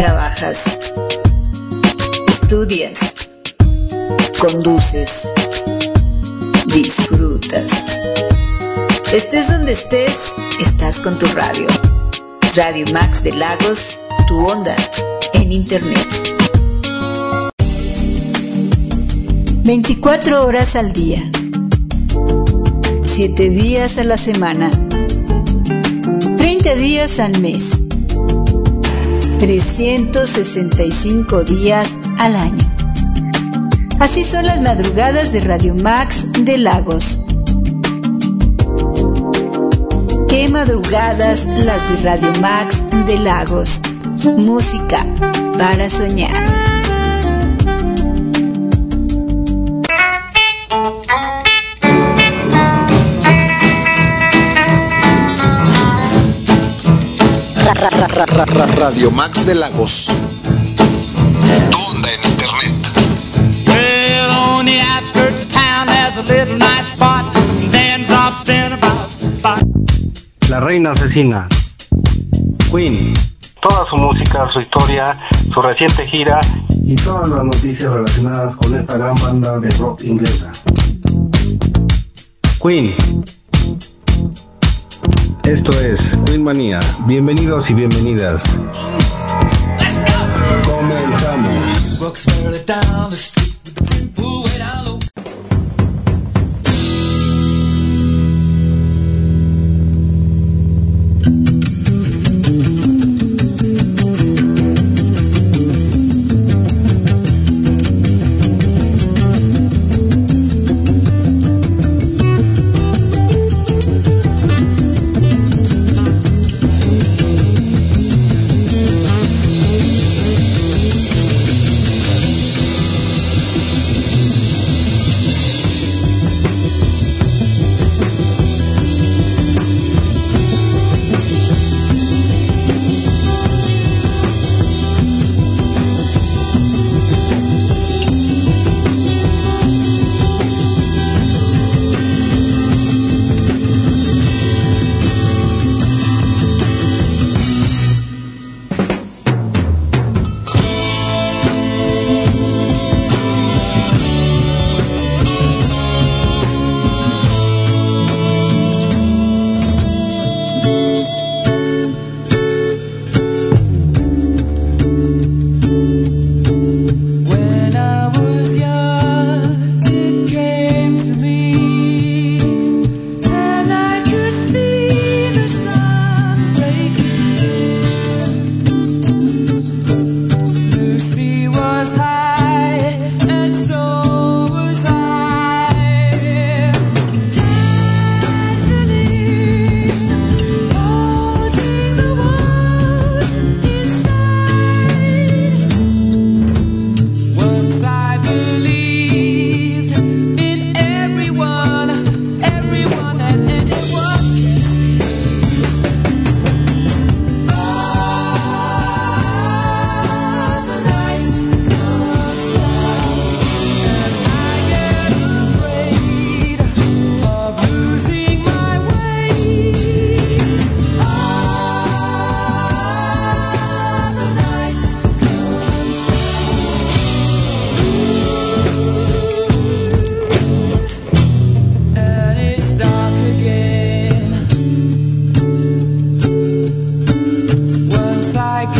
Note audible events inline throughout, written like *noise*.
trabajas, estudias, conduces, disfrutas. Estés donde estés, estás con tu radio. Radio Max de Lagos, tu onda en Internet. 24 horas al día. 7 días a la semana. 30 días al mes. 365 días al año. Así son las madrugadas de Radio Max de Lagos. Qué madrugadas las de Radio Max de Lagos. Música para soñar. Radio Max de Lagos. Tu onda en internet. La reina asesina. Queen. Toda su música, su historia, su reciente gira y todas las noticias relacionadas con esta gran banda de rock inglesa. Queen. Esto es Queen Manía. Bienvenidos y bienvenidas. Comenzamos.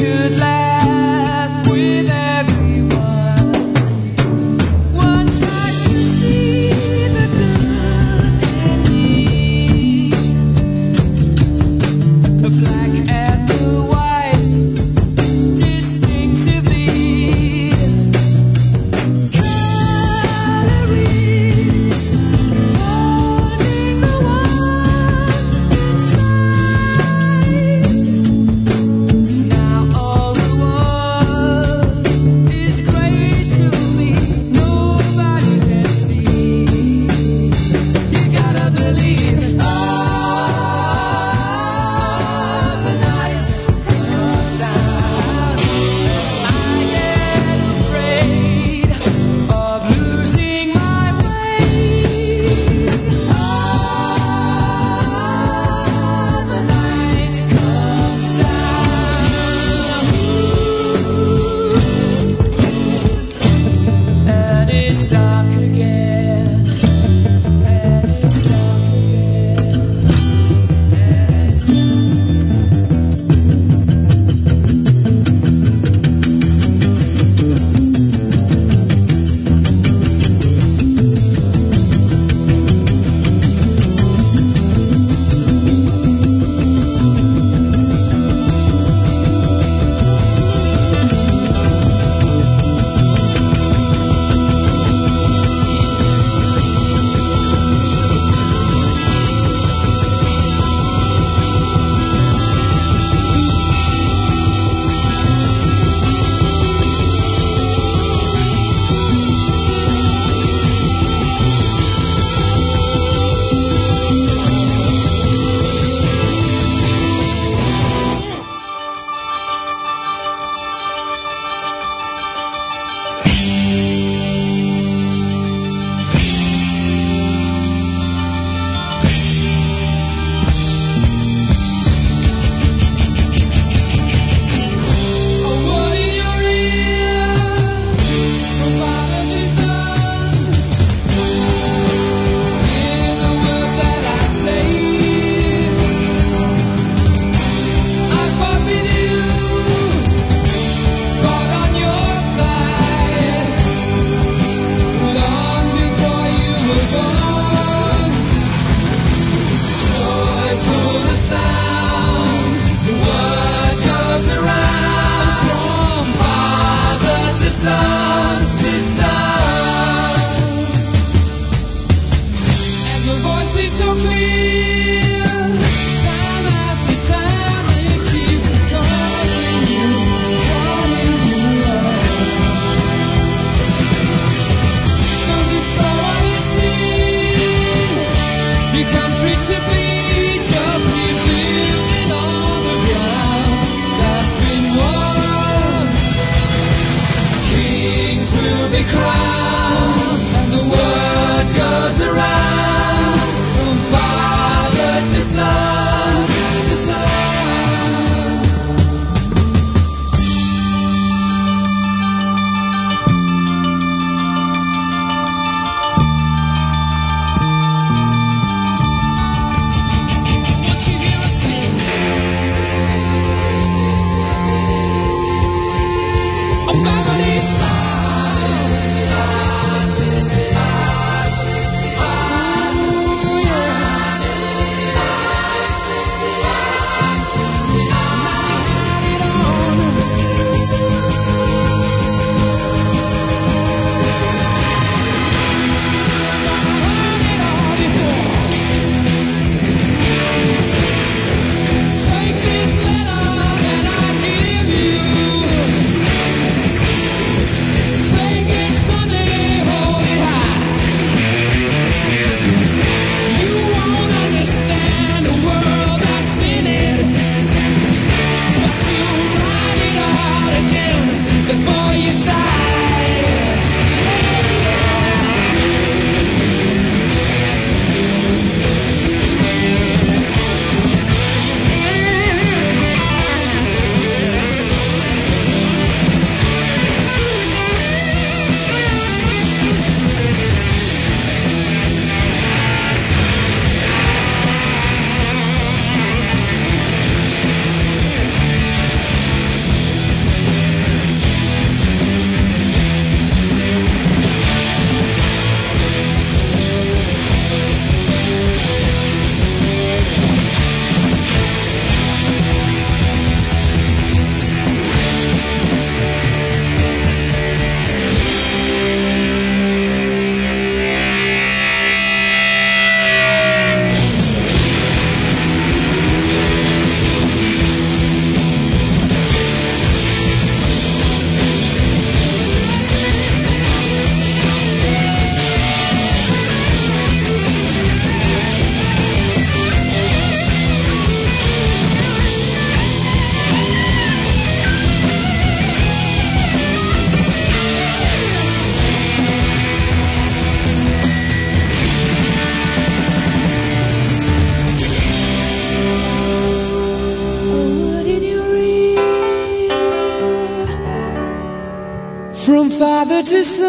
could last. To son.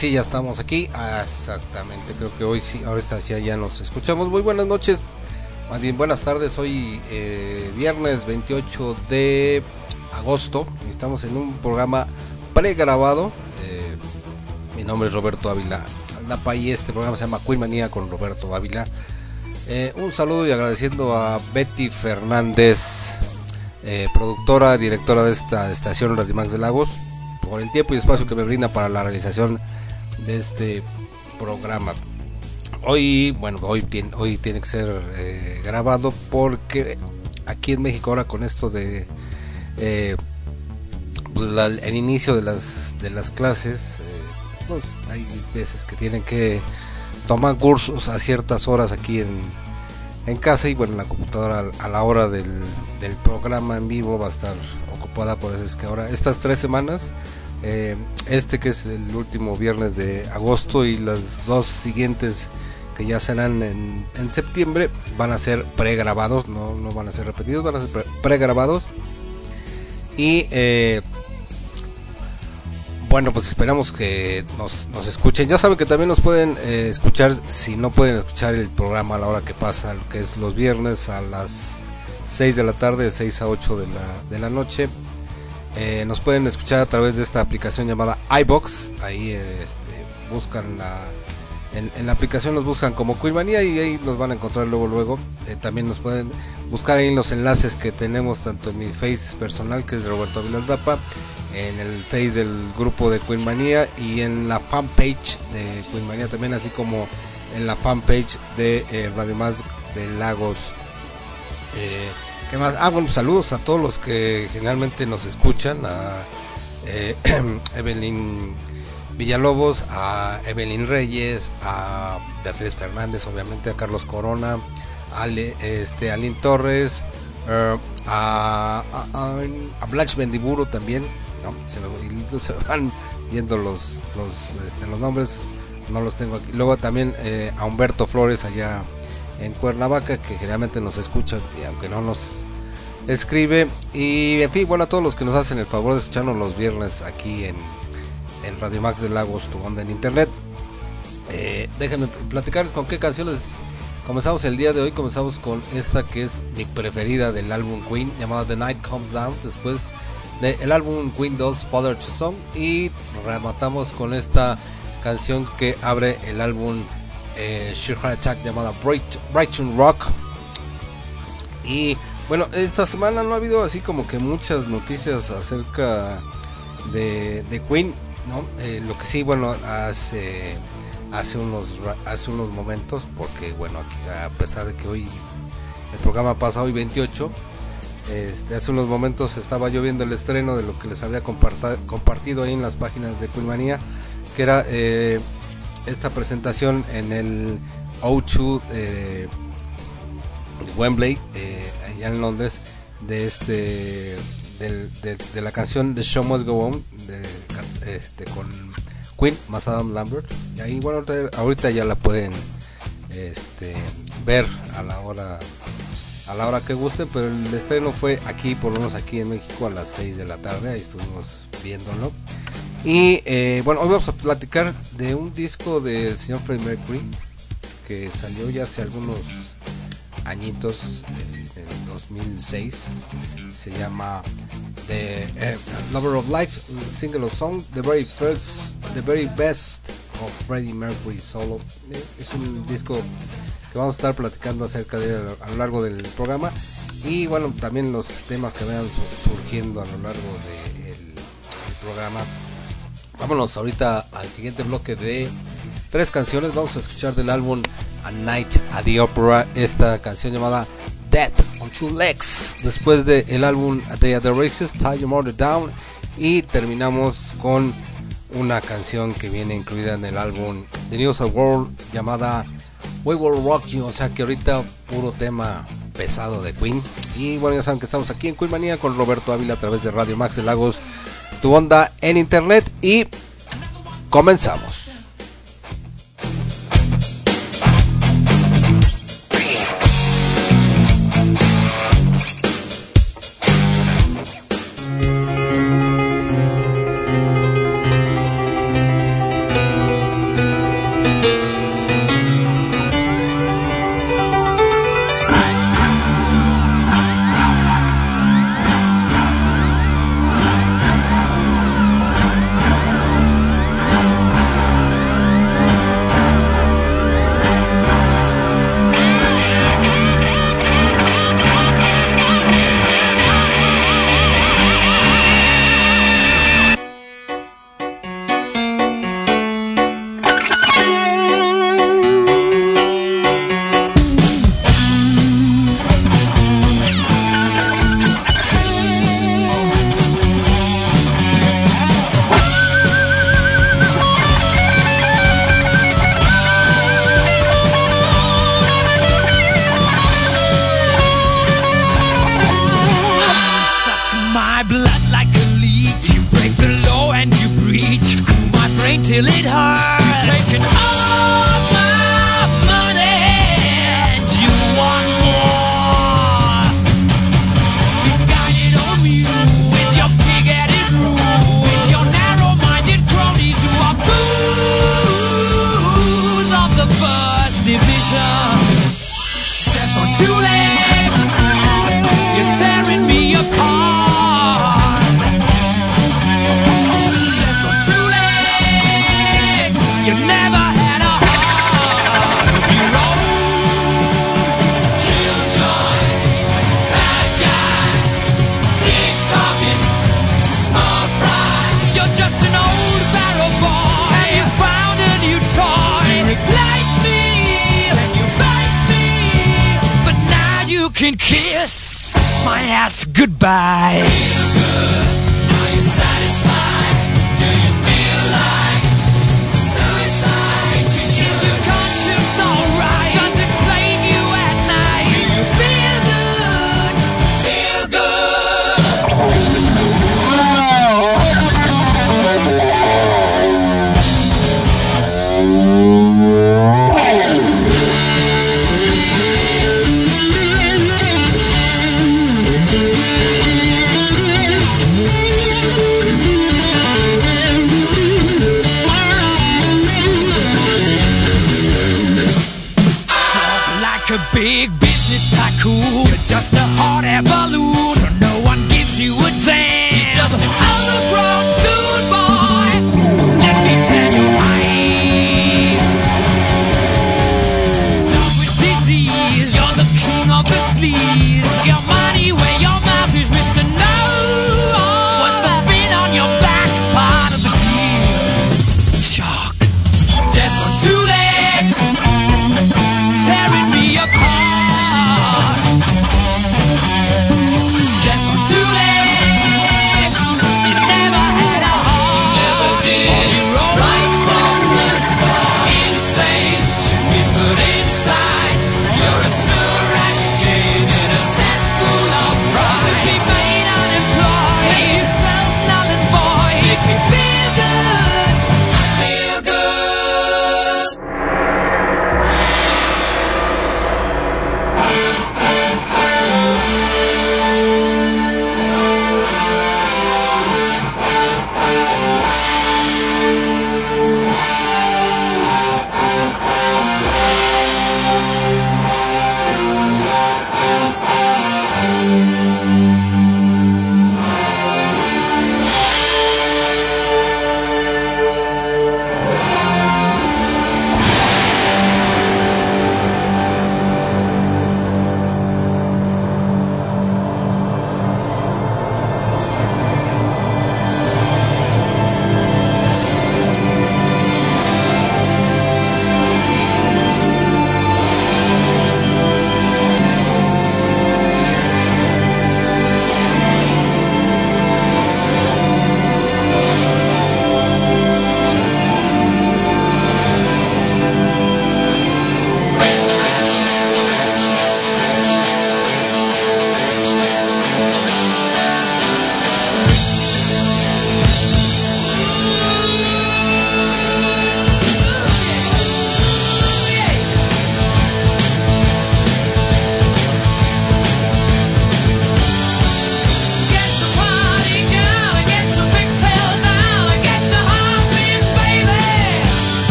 Sí, ya estamos aquí. Ah, exactamente, creo que hoy sí, ahorita sí ya nos escuchamos. Muy buenas noches, más buenas tardes. Hoy eh, viernes 28 de agosto. Estamos en un programa pregrabado. Eh, mi nombre es Roberto Ávila Aldapa y este programa se llama Queen Manía con Roberto Ávila. Eh, un saludo y agradeciendo a Betty Fernández, productora, directora de esta estación Radio Max de Lagos, por el tiempo y espacio que me brinda para la realización este programa. Hoy, bueno, hoy tiene, hoy tiene que ser eh, grabado porque aquí en México ahora con esto de eh, pues, el inicio de las de las clases, eh, pues hay veces que tienen que tomar cursos a ciertas horas aquí en, en casa y bueno, la computadora a la hora del, del programa en vivo va a estar ocupada, por eso es que ahora estas tres semanas, eh, este que es el último viernes de agosto y las dos siguientes que ya serán en, en septiembre van a ser pregrabados, no, no van a ser repetidos, van a ser pre- pregrabados y eh, bueno, pues esperamos que nos, nos escuchen. Ya saben que también nos pueden eh, escuchar, si no pueden escuchar el programa a la hora que pasa, que es los viernes a las 6 de la tarde, de 6 a 8 de la, de la noche. Eh, nos pueden escuchar a través de esta aplicación llamada iBox. Ahí eh, este, buscan la. En, la aplicación nos buscan como Queermanía y ahí nos van a encontrar luego luego. Eh, también nos pueden buscar ahí los enlaces que tenemos tanto en mi face personal que es Roberto Vilandapa, en el face del grupo de Queermanía y en la fanpage de Queermanía también así como en la fanpage de eh, Radio Más de Lagos. ¿Qué más? Ah, bueno, saludos a todos los que generalmente nos escuchan, a eh, *clears throat* Evelyn Villalobos, a Evelyn Reyes, a Beatriz Fernández, obviamente, a Carlos Corona, a Ale- este, a Lynn Torres, eh, a, a, a, Blanche Bendiburo también, ¿no? se, me, *laughs* van viendo los, los, este, los nombres, no los tengo aquí. Luego también eh, a Humberto Flores allá en Cuernavaca, que generalmente nos escucha, y aunque no nos escribe. Y en fin, bueno, a todos los que nos hacen el favor de escucharnos los viernes aquí en, en Radio Max de Lagos, tu onda en internet. Eh, déjenme platicarles con qué canciones comenzamos el día de hoy. Comenzamos con esta que es mi preferida del álbum Queen, llamada The Night Comes Down. Después del álbum Queen 2, Father to Son. Y rematamos con esta canción que abre el álbum eh, Heart Attack llamada Bright, Brighton Rock. Y bueno, esta semana no ha habido así como que muchas noticias acerca de, Queen, ¿no? Eh, lo que sí, bueno, hace hace unos hace unos momentos, porque bueno, aquí, a pesar de que hoy el programa pasa hoy 28, este, hace unos momentos estaba yo viendo el estreno de lo que les había compartido ahí en las páginas de Queenmania, que era eh, esta presentación en el O2 eh, Wembley, eh, allá en Londres, de este de la canción The Show Must Go On de, este, con Queen más Adam Lambert. Y ahí, bueno, ahorita, ahorita ya la pueden este, ver a la hora a la hora que guste, pero el estreno fue aquí, por lo menos aquí en México, a las 6 de la tarde, ahí estuvimos viéndolo. Y eh, bueno, hoy vamos a platicar de un disco del señor Freddie Mercury que salió ya hace algunos añitos, en el 2006. Se llama The eh, Lover of Life, single of song, the very first, the very best of Freddie Mercury solo. Eh, es un disco que vamos a estar platicando acerca de él a lo largo del programa y bueno también los temas que vayan su- surgiendo a lo largo del programa vámonos ahorita al siguiente bloque de tres canciones. Vamos a escuchar del álbum A Night at the Opera esta canción llamada Death on Two Legs. Después del álbum A Day at the Races Tie Your Mother Down y terminamos con una canción que viene incluida en el álbum The News of World llamada We Will Rock You, o sea que ahorita puro tema pesado de Queen. Y bueno, ya saben que estamos aquí en Queen Manía con Roberto Ávila a través de Radio Max de Lagos, tu onda en internet y comenzamos.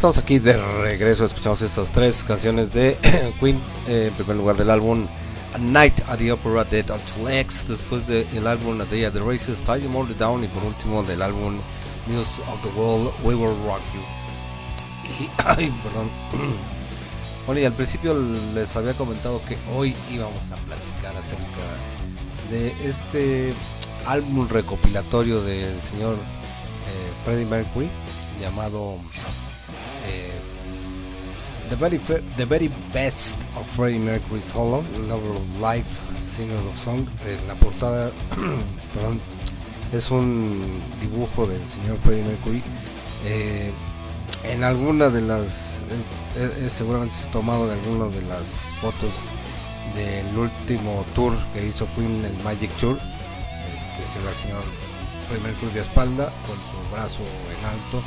Estamos aquí de regreso. Escuchamos estas tres canciones de *clears throat* Queen. eh, en primer lugar del álbum A Night at the Opera de Dr. Lex. Después del álbum A Day at the Races, Tie Them All Down. Y por último del álbum News of the World, We Will Rock You. Y, *clears throat* ay, perdón. *clears throat* Bueno, y al principio les había comentado que hoy íbamos a platicar acerca de este álbum recopilatorio del señor eh, Freddie Mercury llamado the Very Best of Freddie Mercury Solo, Lover of Life, Singer of Song. Eh, la portada *clears throat* perdón, es un dibujo del señor Freddie Mercury. Eh, en alguna de las, es- es- es seguramente tomado de alguna de las fotos del último tour que hizo Queen, el Magic Tour. Este, se ve al señor Freddie Mercury de espalda, con su brazo en alto,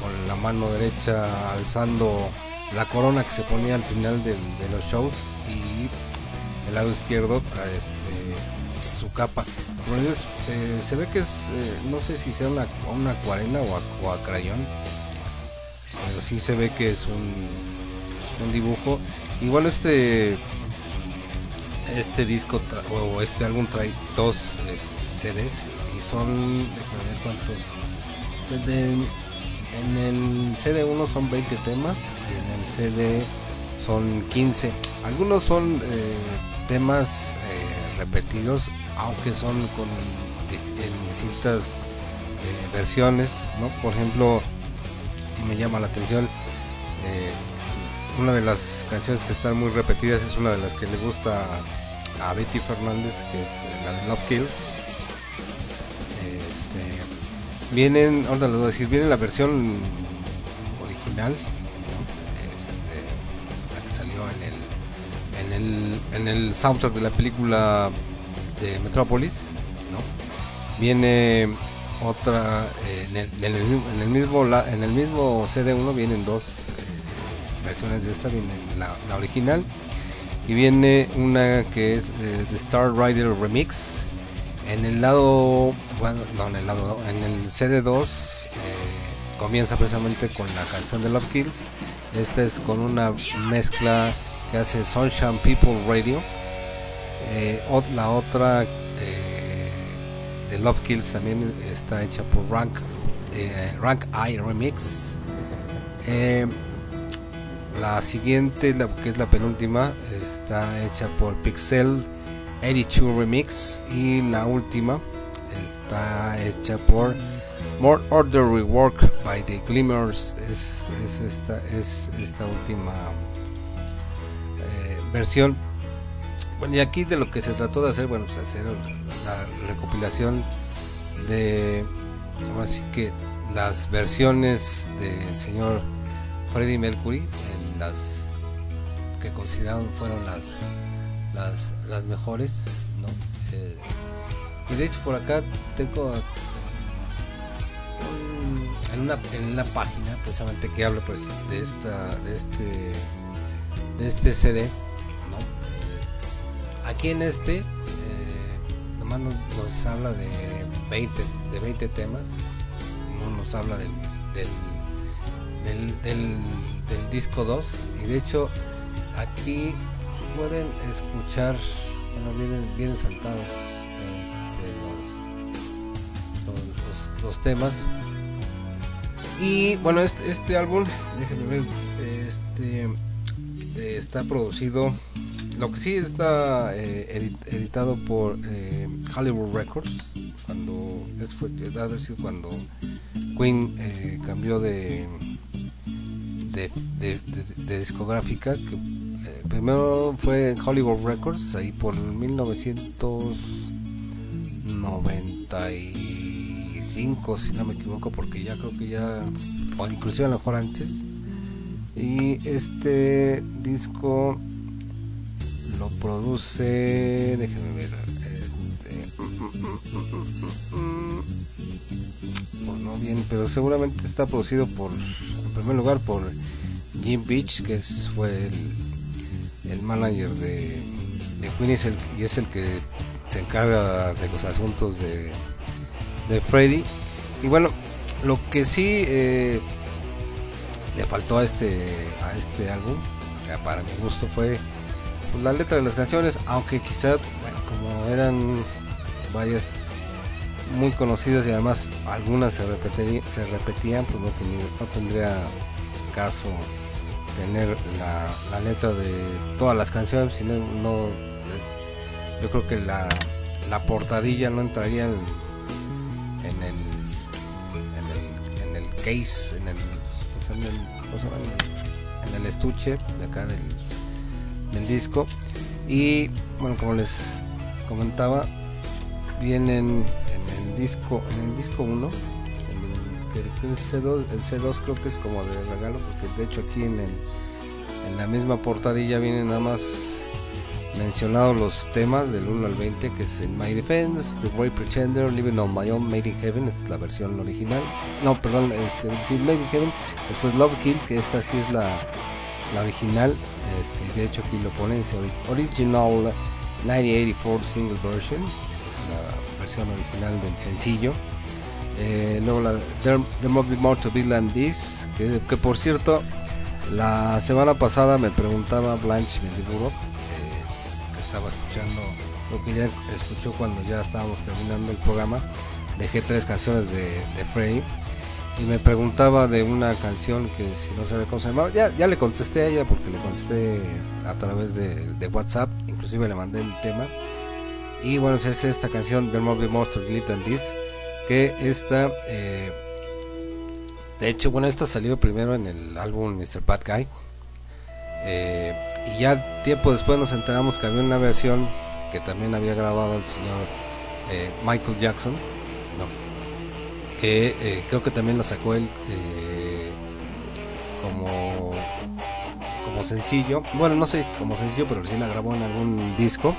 con la mano derecha alzando la corona que se ponía al final de los shows y el lado izquierdo este, su capa. Como dices, eh, se ve que es, eh, no sé si sea una, una acuarela o, a- a crayón, pero sí se ve que es un, un dibujo. Igual este este disco o este álbum trae dos este, CDs y son déjame cuántos de- en el CD 1 son 20 temas y en el CD son 15 algunos son eh, temas eh, repetidos aunque son con distintas eh, versiones ¿no? por ejemplo si me llama la atención una de las canciones que están muy repetidas es una de las que le gusta a Betty Fernández, que es la de Love Kills. Vienen, ahora les voy a decir, viene la versión original. Este, la que salió en el, en el, en el soundtrack de la película de Metropolis, ¿no? Viene otra eh, en, el, mismo en el mismo CD1 vienen dos eh, versiones de esta viene la, original y viene una que es eh, The Star Rider Remix en el lado bueno no en el lado en el CD2 comienza precisamente con la canción de Love Kills. Esta es con una mezcla que hace Sunshine People Radio. Eh, la otra eh, de Love Kills también está hecha por Rank, eh, Rank I Remix. Eh, la siguiente, que es la penúltima, está hecha por Pixel 82 Remix. Y la última está hecha por More Order Rework by the Glimmers. Es, es esta, es esta última eh, versión. Bueno, y aquí de lo que se trató de hacer, bueno, pues hacer la recopilación de, ahora sí que las versiones del señor Freddie Mercury, las que consideraron fueron las las, mejores, ¿no? Eh, y de hecho por acá tengo en una en una página precisamente que habla pues de esta de este de este CD, ¿no? Eh, aquí en este eh, nomás nos, nos habla de 20 de 20 temas, no nos habla del del, del, del, del disco 2 y de hecho aquí pueden escuchar bueno vienen vienen saltados este, los, los, los- temas. Y bueno este, este álbum déjenme ver este está producido lo que sí está eh, edit- editado por eh, Hollywood Records cuando es fue debe haber sido cuando Queen eh, cambió de de, de- de- de discográfica que primero fue Hollywood Records ahí por 1995 si no me equivoco porque ya creo que ya o inclusive a lo mejor antes. Y este disco lo produce déjenme ver este, no bien pero seguramente está producido por en primer lugar por Jim Beach que es, fue el, el manager de, de Queen es, el, y es el que se encarga de los asuntos de, de Freddy. Y bueno lo que sí eh, le faltó a este a este álbum que para mi gusto fue pues, la letra de las canciones aunque quizá bueno como eran varias muy conocidas y además algunas se, repetí- se repetían pues no, tenía- no tendría caso tener la, la letra de todas las canciones sino no yo creo que la, la portadilla no entraría en, el en el en el case en el, pues, en el estuche de acá del, del disco. Y bueno como les comentaba vienen en el disco en el disco 1 el, que- el C2 el C2 creo que es como de regalo porque de hecho aquí en la misma portadilla vienen nada más mencionados los temas del 1 al 20 que es en My Defense, The Great Pretender, Living on My Own, Made in Heaven, esta es la versión original. No perdón, este, sí, Made in Heaven después Love Kill que esta sí es la, original este, de hecho aquí lo ponen Original 1984 Single Version es la versión original del sencillo eh, luego la There, There Must Be More to Be Than This que, por cierto la semana pasada me preguntaba Blanche Mendiburo eh, que estaba escuchando lo que ya escuchó cuando ya estábamos terminando el programa dejé tres canciones de, de Frey y me preguntaba de una canción que si no sabía cómo se llamaba ya, ya le contesté a ella porque le contesté a través de, WhatsApp inclusive le mandé el tema y bueno es esta canción Be More to Live Than This que esta eh, de hecho bueno esta salió primero en el álbum Mr. Bad Guy eh, y ya tiempo después nos enteramos que había una versión que también había grabado el señor eh, Michael Jackson ¿no? que eh, creo que también la sacó él eh, como como sencillo bueno no sé como sencillo pero sí la grabó en algún disco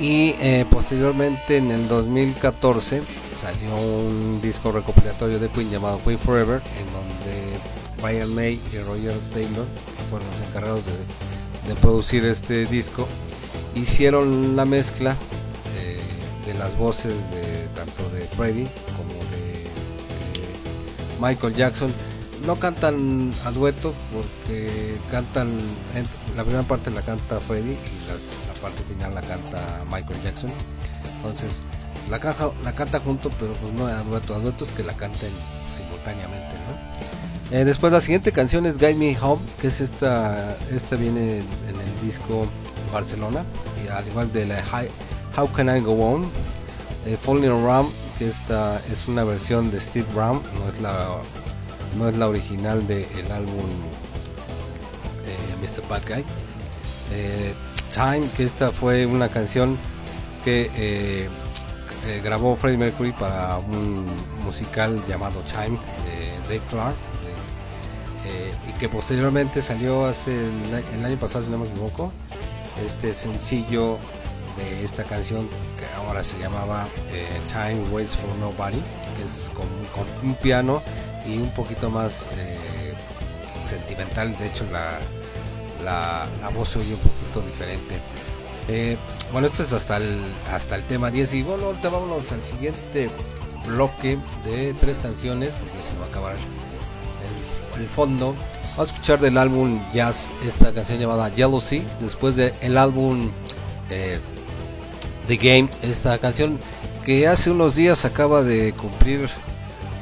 y eh, posteriormente en el 2014 salió un disco recopilatorio de Queen llamado Queen Forever en donde Brian May y Roger Taylor fueron los encargados de, de producir este disco hicieron la mezcla eh, de las voces de tanto de Freddie como de, Michael Jackson. No cantan a dueto porque cantan, la primera parte la canta Freddy y las- la parte final la canta Michael Jackson. Entonces la, caja, la canta junto, pero pues no a dueto. A dueto es que la canten simultáneamente. Eh, después la siguiente canción es Guide Me Home, que es esta, esta viene en, el disco Barcelona, al igual de la How Can I Go On, eh, Falling Around, que esta es una versión de Steve Brown, no es la, no es la original del álbum eh, Mr. Bad Guy. Eh, Time, que esta fue una canción que eh, eh, grabó Freddie Mercury para un musical llamado Time de Dave Clark eh, y que posteriormente salió hace el, año pasado si no me equivoco este sencillo de esta canción que ahora se llamaba eh, Time Waits for Nobody que es con, un piano y un poquito más eh, sentimental de hecho la, la, voz se oye un poquito diferente. Eh, bueno, esto es hasta el, hasta el tema 10 y bueno, ahorita vámonos al siguiente bloque de tres canciones porque se va a acabar el, fondo. Vamos a escuchar del álbum Jazz esta canción llamada Jealousy, después del álbum eh, The Game, esta canción que hace unos días acaba de cumplir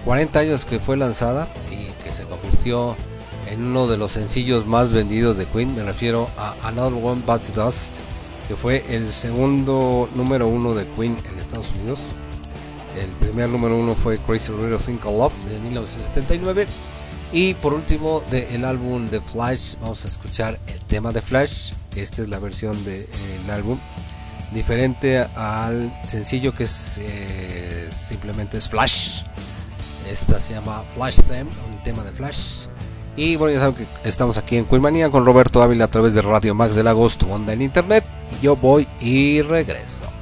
40 años que fue lanzada y que se convirtió en uno de los sencillos más vendidos de Queen, me refiero a Another One Bites Dust que fue el segundo número uno de Queen en Estados Unidos. El primer número uno fue Crazy Little Called Love de 1979. Y por último, del álbum de Flash, vamos a escuchar el tema de Flash. Esta es la versión del álbum, diferente al sencillo que es eh, simplemente es Flash. Esta se llama Flash Theme, el tema de Flash. Y bueno, ya saben que estamos aquí en Queenmania con Roberto Ávila a través de Radio Max del Agosto, onda en internet. Yo voy y regreso.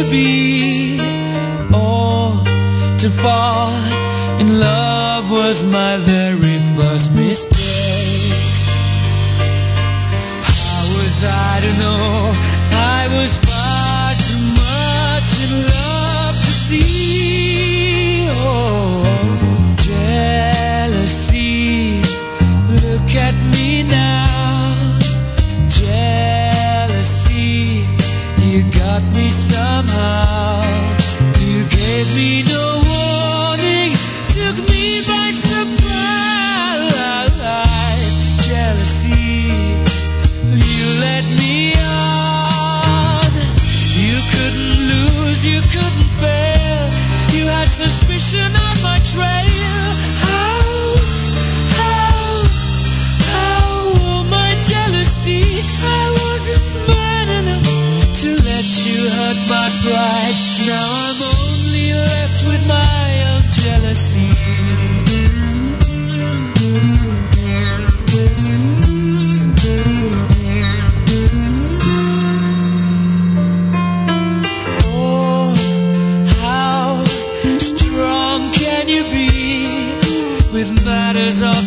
You be? Oh, to fall in love was my very first mistake. How was I to know I was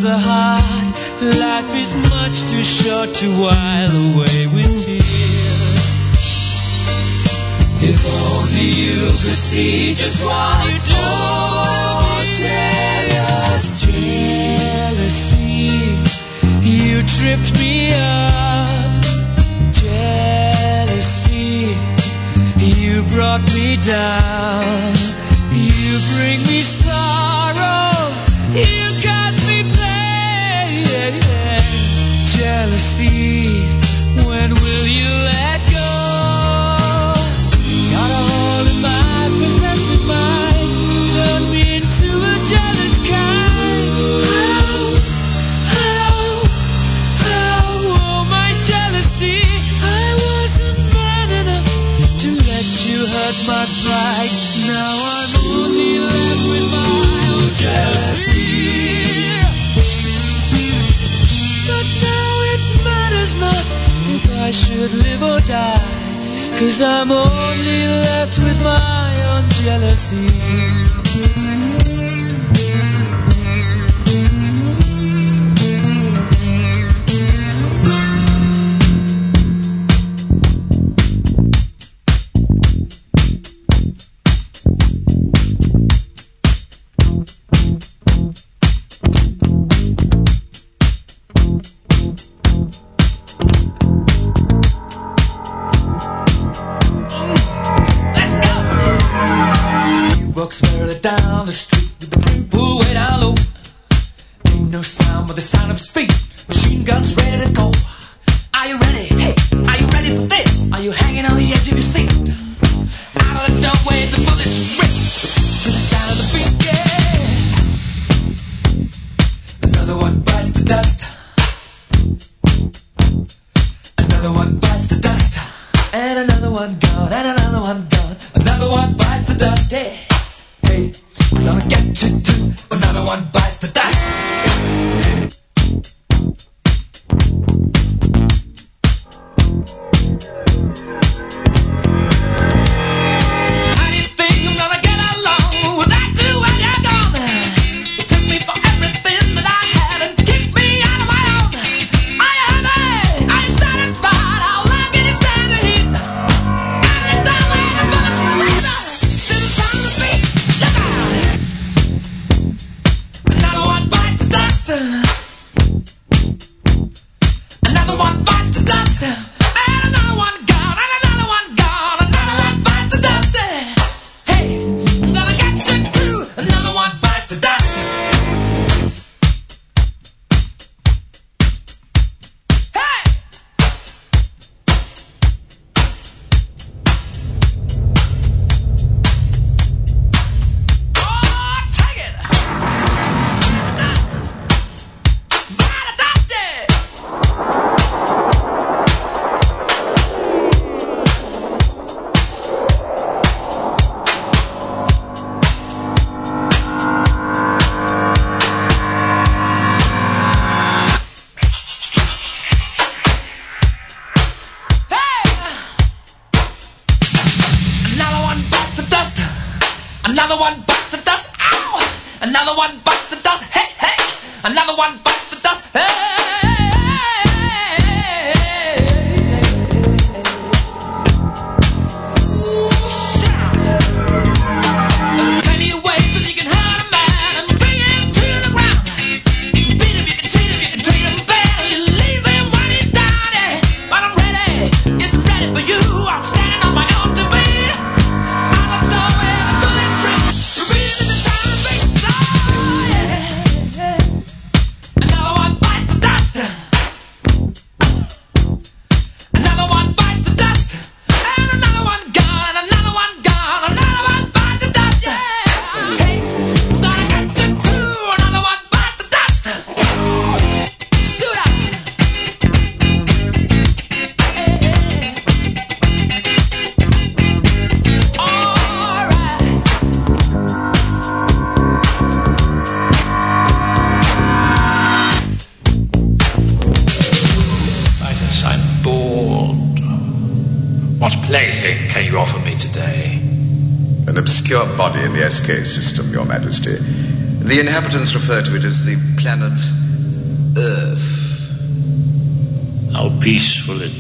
the heart? Life is much too short to while away with tears. If only you could see just what you do. jealousy. You tripped me up. Jealousy, you brought me down. You bring me sorrow. You should live or die. Cause I'm only left with my own jealousy.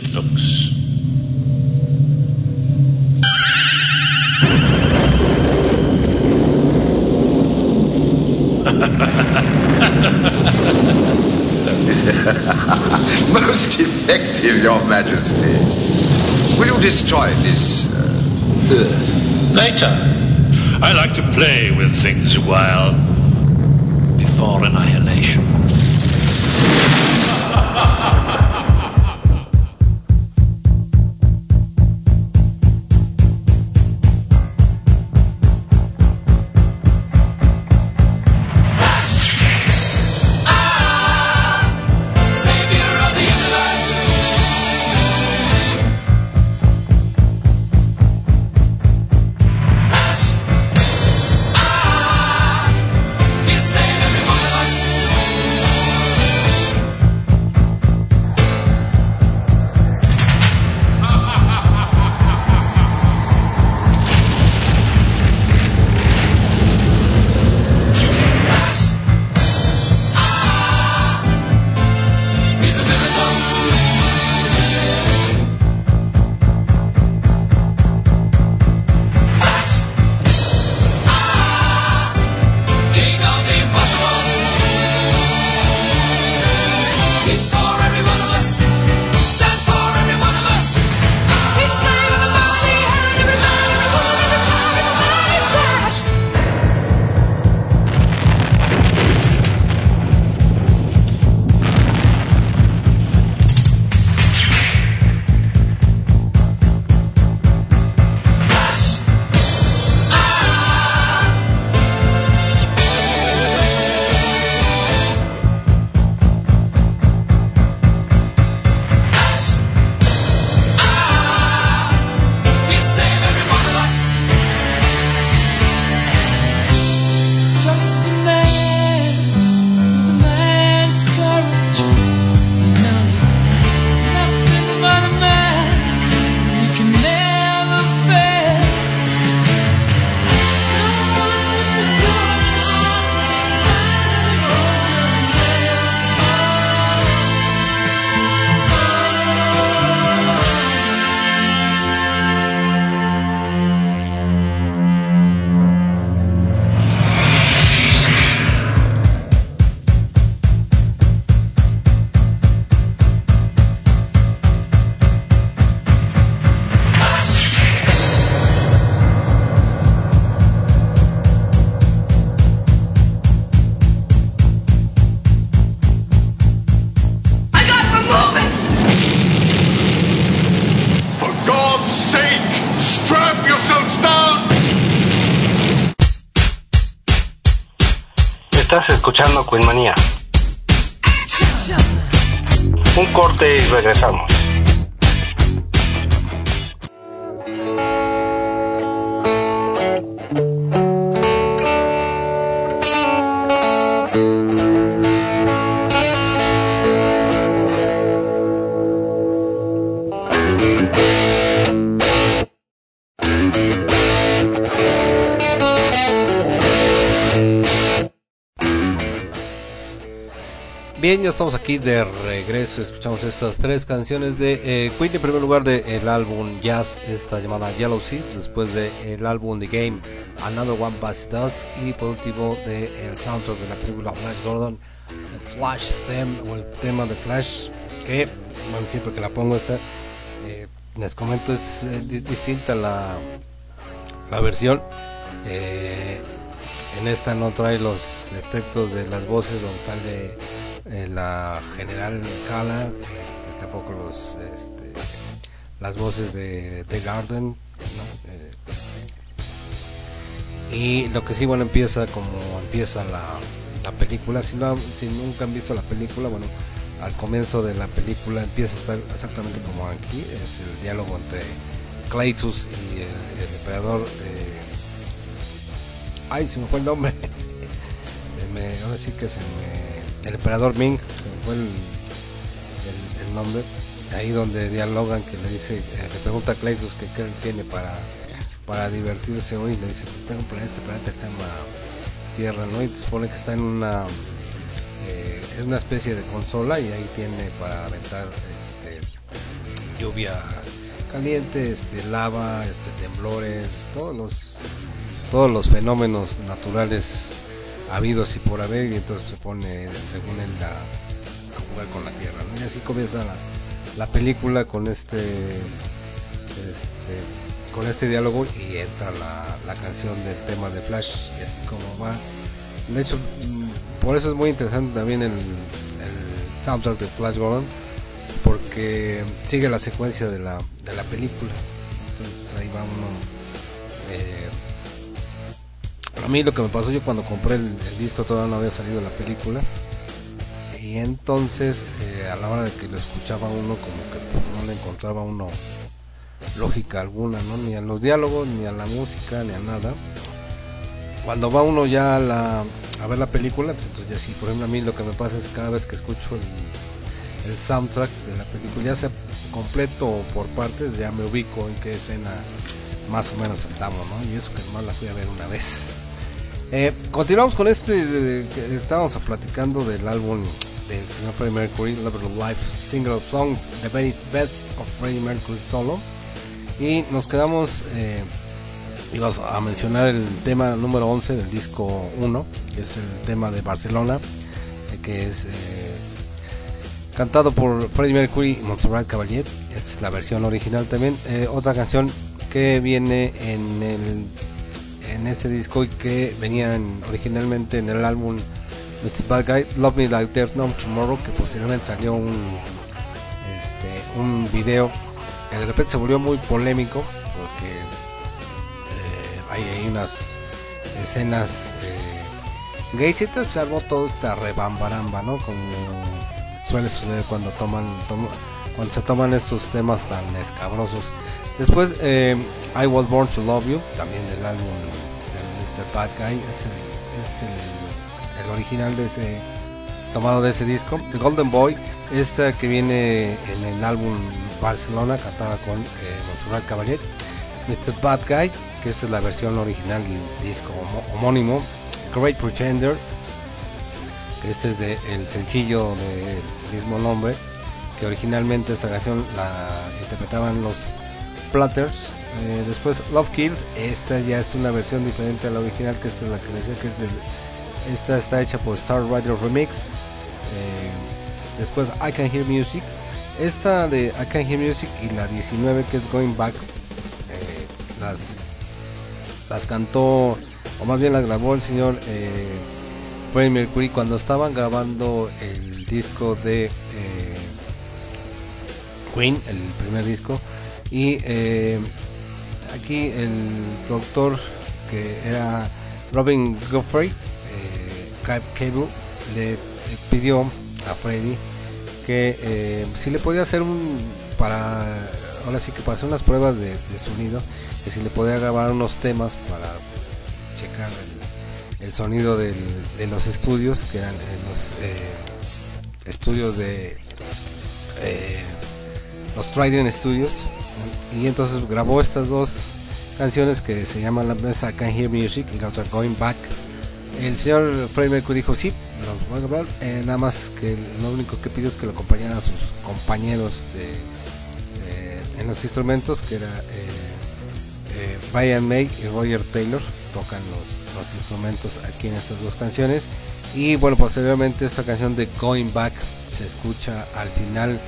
it looks. *laughs* Most effective, Your Majesty. Will you destroy this? Uh, Later. I like to play with things a while before annihilation. Bien, ya estamos aquí de regreso. Escuchamos estas tres canciones de eh, Queen. En primer lugar, de el álbum Jazz, esta llamada Yellow Sea. Después de el álbum The Game, Another One Bites Dust. Y por último, de el soundtrack de la película Flash Gordon, Flash Theme o el tema de Flash. Que, bueno, siempre que la pongo, esta, eh, les comento, es eh, di- distinta la, la versión. En esta no trae los efectos de las voces donde sale eh, la general Kala, este, tampoco los este, las voces de, de Garden. Eh, y lo que sí, bueno, empieza como empieza la, la película. Si, no, si nunca han visto la película, bueno, al comienzo de la película empieza a estar exactamente como aquí. Es el diálogo entre Claytus y eh, el emperador. eh, ay, se me fue el nombre. Me- ahora sí que se me. El emperador Ming, se me fue el, el- nombre. Ahí donde dialogan, que le dice, eh, le pregunta a Claytus que qué él tiene para, para divertirse hoy. Le dice, pues tengo un planeta, este planeta que se llama Tierra, ¿no? Y se supone que está en una. eh, es una especie de consola y ahí tiene para aventar este, lluvia caliente, este, lava, este, temblores, todos los todos los fenómenos naturales habidos y por haber y entonces se pone según él la, a jugar con la tierra y así comienza la, la película con este, este con este diálogo y entra la, la canción del tema de Flash y así como va. De hecho por eso es muy interesante también el, soundtrack de Flash Gordon porque sigue la secuencia de la, de la película. Entonces ahí va uno a mí lo que me pasó yo cuando compré el, disco todavía no había salido la película y entonces eh, a la hora de que lo escuchaba uno como que no le encontraba uno lógica alguna, ¿no? ni a los diálogos, ni a la música, ni a nada. Cuando va uno ya a, la, a ver la película, pues, entonces ya sí, por ejemplo a mí lo que me pasa es cada vez que escucho el, el soundtrack de la película, ya sea completo o por partes, ya me ubico en qué escena más o menos estamos, ¿no? Y eso que nomás la fui a ver una vez. Eh, continuamos con este de- estábamos platicando del álbum del señor Freddie Mercury, Love Life, Single Songs, The Very Best of Freddie Mercury Solo. Y nos quedamos, eh, ibas a mencionar el tema número 11 del disco 1, que es el tema de Barcelona, eh, que es eh, cantado por Freddie Mercury y Montserrat Caballé. Es la versión original también. Otra canción que viene en el en este disco y que venían originalmente en el álbum Mr. Bad Guy, Love Me Like There's No Tomorrow, que posteriormente salió un este, un video que de repente se volvió muy polémico porque eh, hay, hay unas escenas eh, gays y entonces se armó toda esta rebambaramba, ¿no? Como suele suceder cuando toman, toma- cuando se toman estos temas tan escabrosos. Después, eh, I Was Born to Love You, también del álbum de Mr. Bad Guy, es el, original de ese, tomado de ese disco. The Golden Boy, esta que viene en el álbum Barcelona, cantada con eh, Montserrat Caballé. Mr. Bad Guy, que esta es la versión original del disco homónimo. Great Pretender, que este es de, el sencillo del mismo nombre, que originalmente esta canción la interpretaban los Platters. Eh, después Love Kills, esta ya es una versión diferente a la original, que esta es la que decía que es esta está hecha por Star Rider Remix. Eh, después I Can Hear Music, esta de I Can Hear Music y la 19 que es Going Back, eh, las, las cantó, o más bien las grabó el señor Freddie Mercury cuando estaban grabando el disco de Queen, el primer disco. Y eh, aquí el productor que era Robin Godfrey, eh, Ca- Cable le, pidió a Freddy que eh, si le podía hacer un para ahora sí que para hacer unas pruebas de, sonido que si le podía grabar unos temas para checar el, sonido de los estudios que eran eh, los estudios de los Trident Studios. Y entonces grabó estas dos canciones que se llaman la mesa Can Hear Music y la otra Going Back. El señor Freddie Mercury dijo sí los voy a grabar eh, nada más que lo único que pidió es que lo acompañaran a sus compañeros de, en los instrumentos que era eh, eh, Brian May y Roger Taylor tocan los, los instrumentos aquí en estas dos canciones. Y bueno posteriormente esta canción de Going Back se escucha al final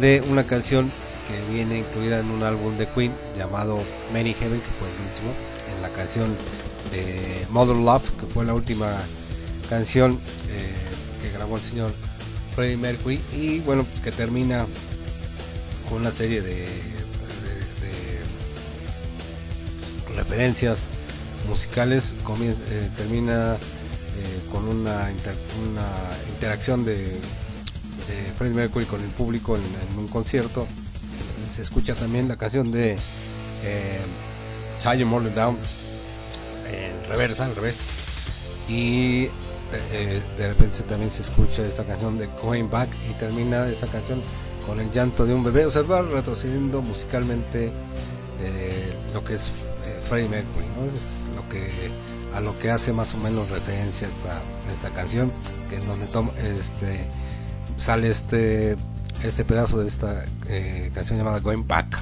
de una canción que viene incluida en un álbum de Queen llamado Many Heaven que fue el último en la canción de Mother Love que fue la última canción eh, que grabó el señor Freddie Mercury. Y bueno que termina con una serie de, referencias musicales. Eh, termina eh, con una, una interacción de, de Freddie Mercury con el público en un concierto se escucha también la canción de eh, Your Mother Down en reversa, al revés. Y eh, de repente también se escucha esta canción de Going Back y termina esta canción con el llanto de un bebé, o sea, va retrocediendo musicalmente eh, lo que es eh, Freddie Mercury, ¿no? Es lo que a lo que hace más o menos referencia esta esta canción, que en donde toma, este sale este este pedazo de esta eh, canción llamada Going Back,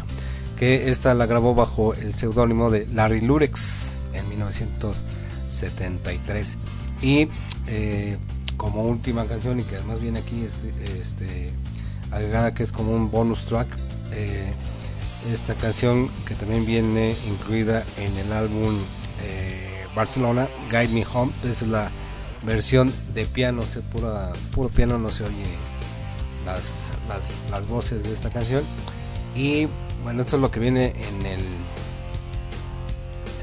que esta la grabó bajo el seudónimo de Larry Lurex en 1973 y eh, como última canción y que además viene aquí este, este, agregada que es como un bonus track eh, esta canción que también viene incluida en el álbum Barcelona Guide Me Home es la versión de piano se pura, puro piano no se oye las, las, las voces de esta canción. Y bueno esto es lo que viene en el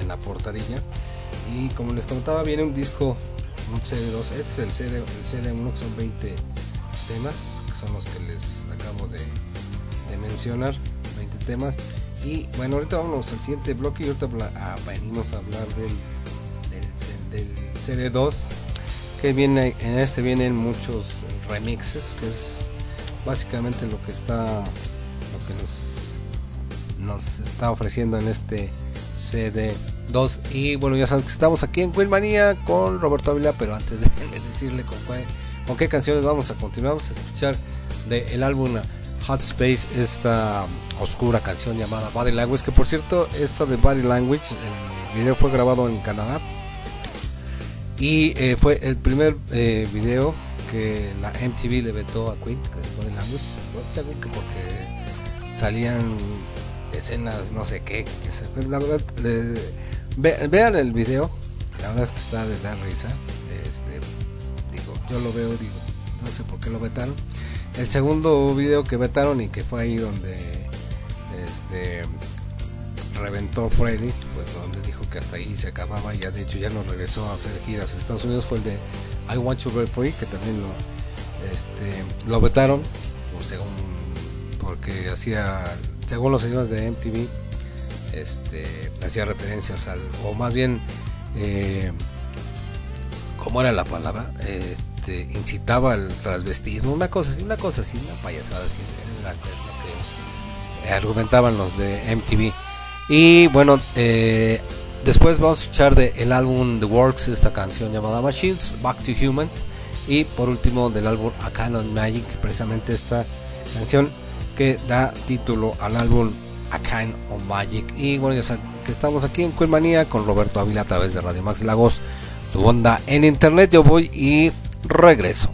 en la portadilla. Y como les contaba viene un disco un CD2 este es el CD, el CD1 que son 20 temas que son los que les acabo de, de mencionar 20 temas. Y bueno ahorita vamos al siguiente bloque y ahorita ah, venimos a hablar del, del, del CD2 que viene en este vienen muchos remixes que es básicamente lo que está lo que nos está ofreciendo en este CD2 y bueno ya saben que estamos aquí en Queenmania con Roberto Ávila pero antes *laughs* de decirle con, cuál- con qué canciones vamos a continuar. Vamos a escuchar del álbum Hot Space esta oscura canción llamada Body Language que por cierto esta de Body Language el video fue grabado en Canadá. Y eh, fue el primer eh, video que la MTV le vetó a Queen que es Body Language no sé que porque salían escenas no sé qué, que se- pues, la verdad vean el video la verdad es que está de dar risa este, digo yo lo veo digo no sé por qué lo vetaron. El segundo video que vetaron y que fue ahí donde este reventó Freddy pues donde dijo que hasta ahí se acababa y ya de hecho ya no regresó a hacer giras a Estados Unidos fue el de I Want You Very Free que también lo este lo vetaron o según porque hacía según los señores de MTV este hacía referencias al o más bien eh, cómo era la palabra este incitaba al transvestismo una cosa así una cosa así una payasada así lo que argumentaban los de MTV y bueno eh, después vamos a escuchar de álbum The Works esta canción llamada Machines Back to Humans y por último del álbum A Canon Magic precisamente esta canción que da título al álbum A Kind of Magic. Y bueno ya que estamos aquí en Queenmania con Roberto Ávila a través de Radio Max Lagos tu onda en internet. Yo voy y regreso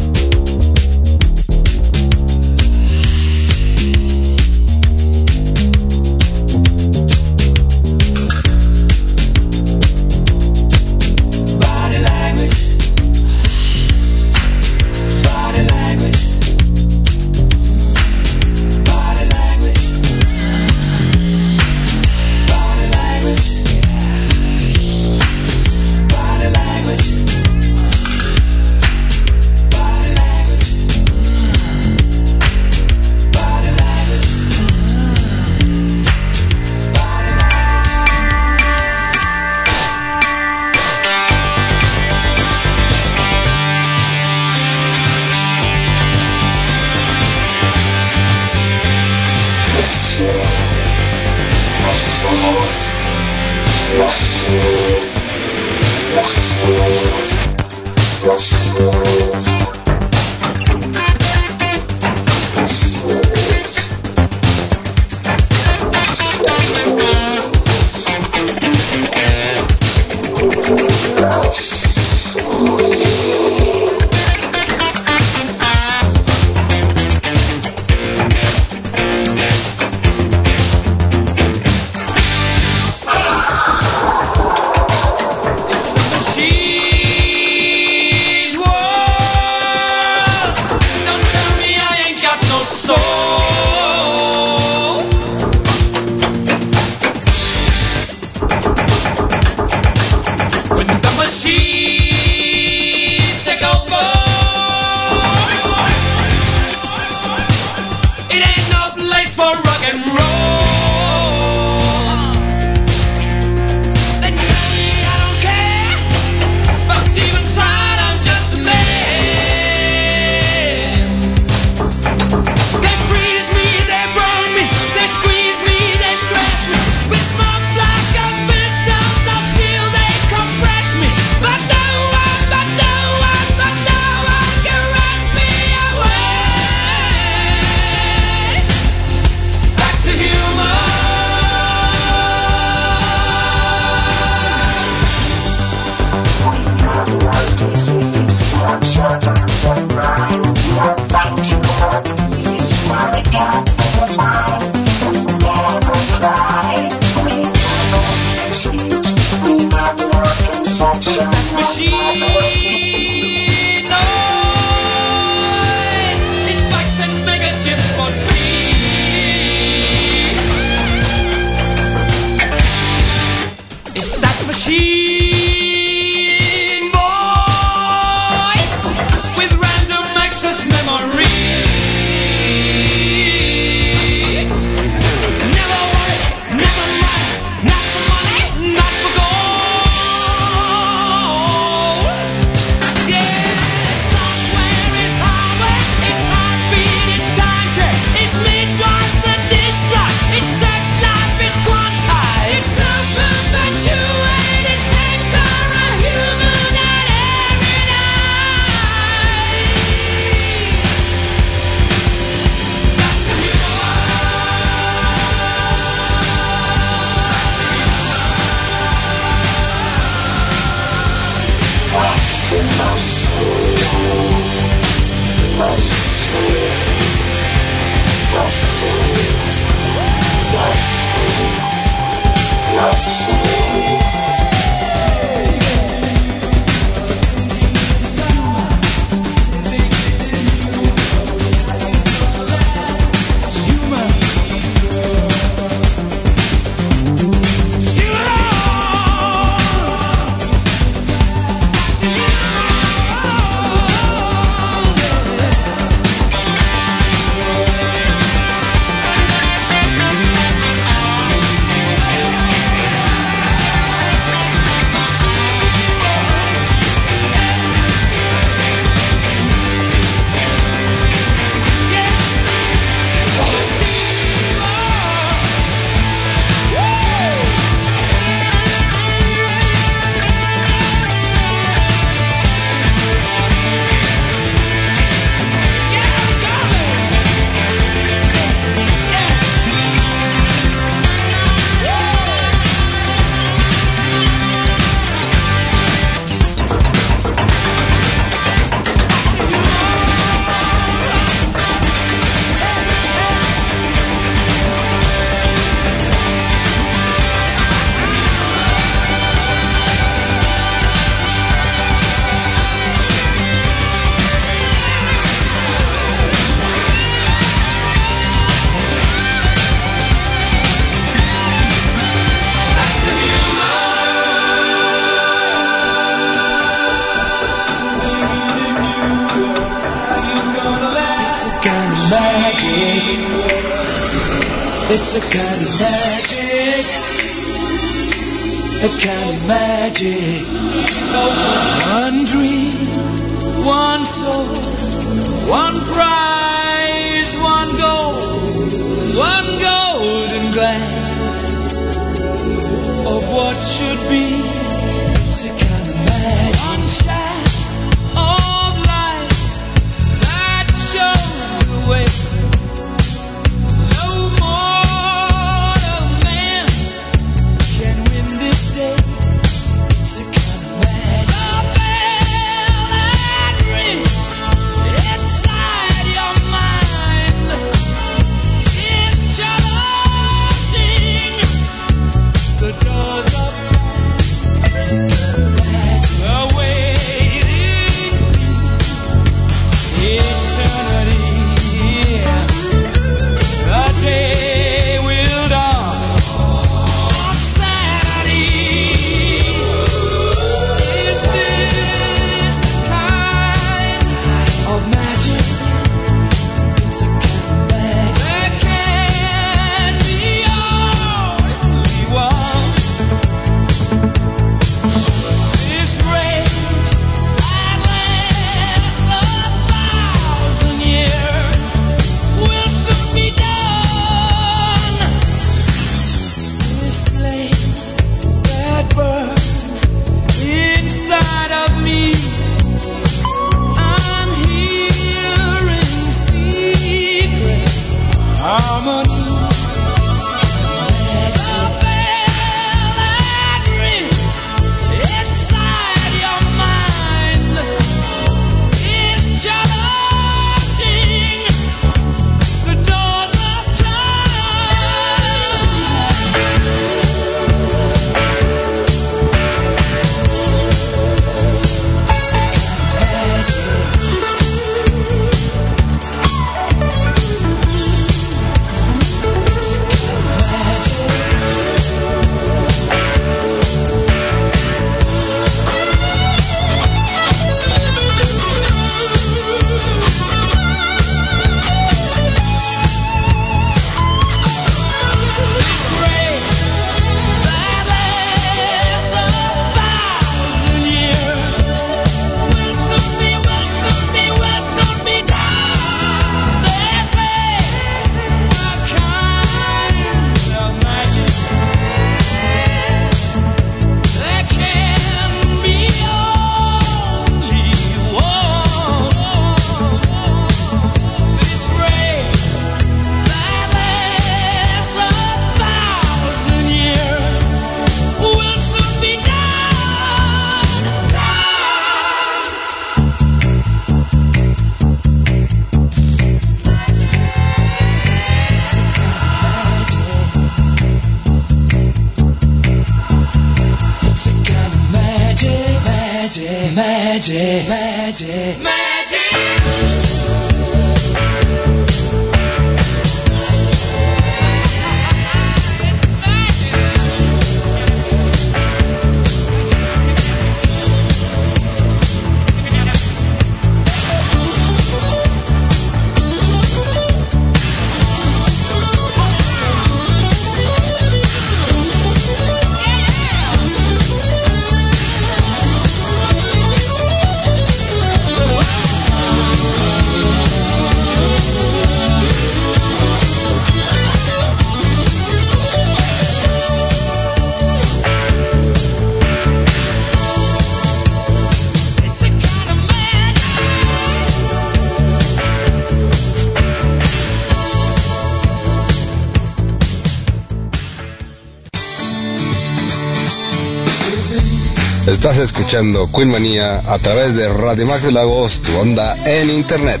escuchando Queen Manía a través de Radio Max de Lagos, tu onda en internet.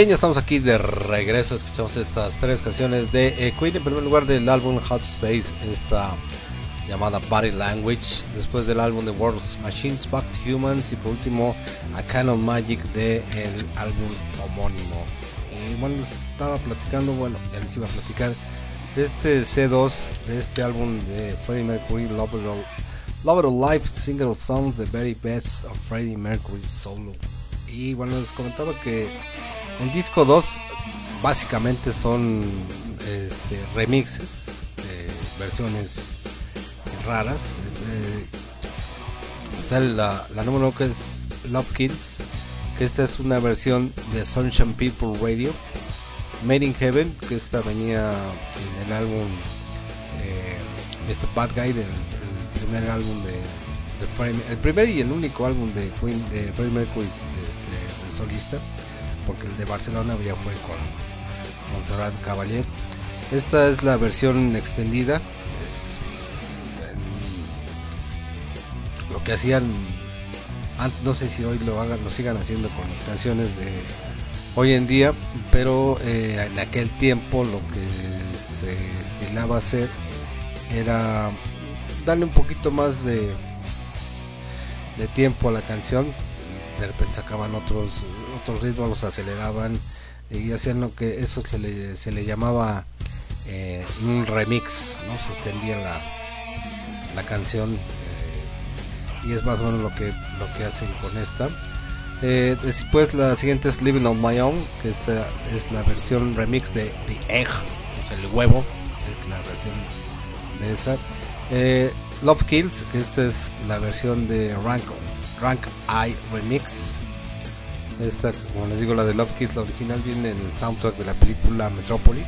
Bien, ya estamos aquí de regreso. Escuchamos estas tres canciones de eh, Queen. En primer lugar, del álbum Hot Space, esta llamada Body Language. Después del álbum The World's Machines Back to Humans. Y por último, A Canon Magic del álbum homónimo. Y bueno, estaba platicando, bueno, ya les iba a platicar de este C2, de este álbum de Freddie Mercury, Love It All, Love It All Life Single Songs, The Very Best of Freddie Mercury Solo. Y bueno, les comentaba que el disco 2 básicamente son este, remixes, versiones raras. eh, está la, número uno que es Love Kills, que esta es una versión de Sunshine People Radio. Made in Heaven, que esta venía en el álbum eh, Mr. Bad Guy, del, el primer álbum de, de Freddie- el primer y el único álbum de Queen, de Freddie Mercury este, solista porque el de Barcelona ya fue con Montserrat Caballé. Esta es la versión extendida. Lo que hacían no sé si hoy lo hagan, lo sigan haciendo con las canciones de hoy en día, pero eh, en aquel tiempo lo que se estilaba hacer era darle un poquito más de de tiempo a la canción de repente sacaban otros otros ritmos los aceleraban y hacían lo que eso se le, se le llamaba eh, un remix no se extendía la, la canción eh, y es más o menos lo que lo que hacen con esta. Eh, después la siguiente es Living on My Own que esta es la versión remix de The Egg o sea el huevo es la versión de esa. Love Kills que esta es la versión de Rank Rank I Remix esta como les digo la de Love Kills la original viene en el soundtrack de la película Metropolis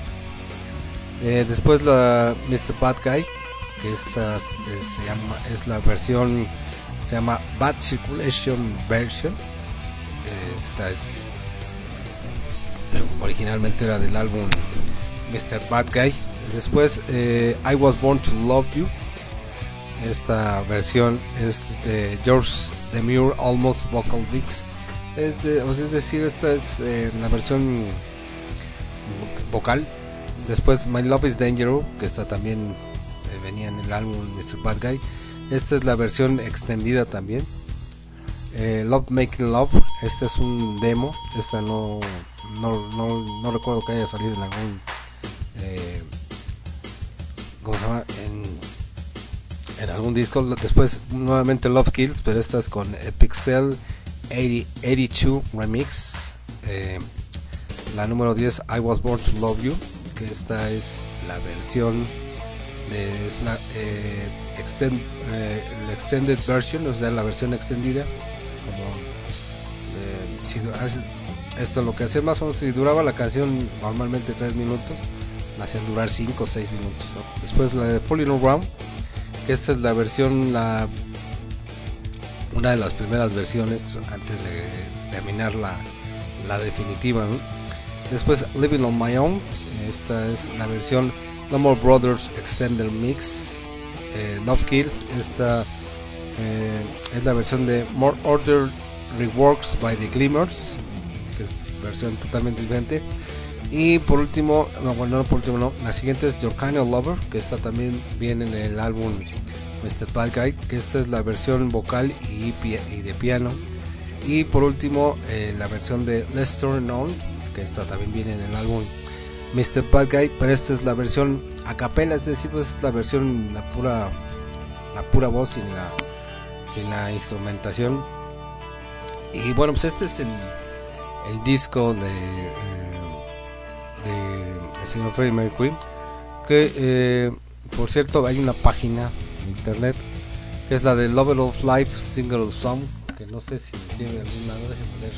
Eh, después la Mr. Bad Guy que esta es, es- se llama es la versión se llama Bad Circulation Version esta es originalmente era del álbum Mr. Bad Guy después eh, I Was Born to Love You esta versión es de George Demure Almost Vocal Mix es, de- es decir esta es eh, la versión vocal después My Love is Dangerous que está también eh, venía en el álbum Mr. Bad Guy esta es la versión extendida también eh, Love Making Love este es un demo esta no no, no, recuerdo que haya salido en algún ¿cómo se llama? en, en algún disco después nuevamente Love Kills pero esta es con Pixel 80 82 Remix eh, la número 10 I Was Born to Love You que esta es la versión de es la eh, extend, eh, la extended version o sea la versión extendida como eh, si esto es lo que hace más o menos si duraba la canción normalmente 3 minutos la hacían durar 5 o 6 minutos ¿no? después la de Falling Around que esta es la versión la una de las primeras versiones antes de terminar la, la definitiva. Después Living on My Own, esta es la versión No More Brothers Extended Mix. Eh, Love Kills, esta eh, es la versión de More Order Reworks by the Glimmers, que es versión totalmente diferente. Y por último, no, bueno, no por último, no, la siguiente es Your Kind of Lover, que esta también viene en el álbum Mr. Bad Guy, que esta es la versión vocal y, y de piano. Y por último, eh, la versión de Lester Known, que esta también viene en el álbum Mr. Bad Guy, pero esta es la versión a capela, es decir, pues es la versión, la pura, la pura voz sin la, sin la instrumentación. Y bueno, pues este es el, el disco de, eh, de el señor Freddie Mercury, que eh, por cierto hay una página internet que es la de Love of Life Single Song, que no sé si tiene algún lado, déjenme ver.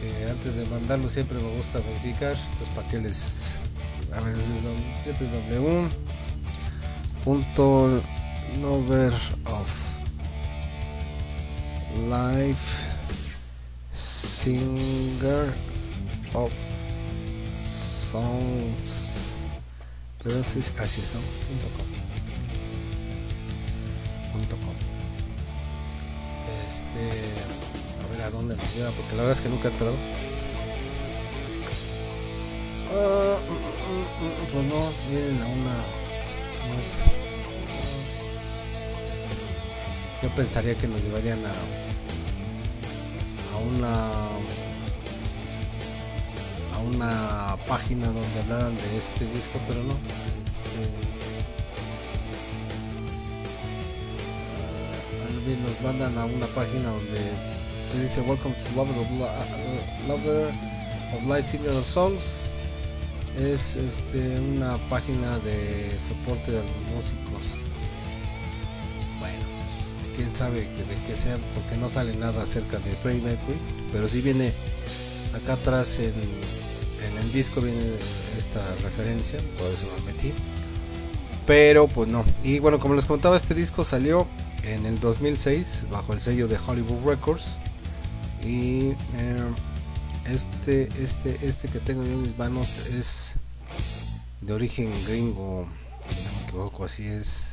Que antes de mandarlo siempre me gusta verificar, entonces para que a ver es www punto lover of life singer of songs pero así es así es songs.com este a ver a dónde nos lleva porque la verdad es que nunca he entrado. Ah, mm, mm, mm, pues no vienen a una yo pensaría que nos llevarían a a una una página donde hablaran de este disco pero no. Bien, nos mandan a una página donde dice welcome to Lover of, Light Singer of Songs es este una página de soporte de los músicos. Bueno pues, quién sabe de qué sea porque no sale nada acerca de Freddie Mercury pero sí viene acá atrás en el disco viene esta referencia por eso me metí. Pero pues no. Y bueno como les contaba este disco salió en el 2006 bajo el sello de Hollywood Records. Y eh, este este este que tengo en mis manos es de origen gringo si no me equivoco así es.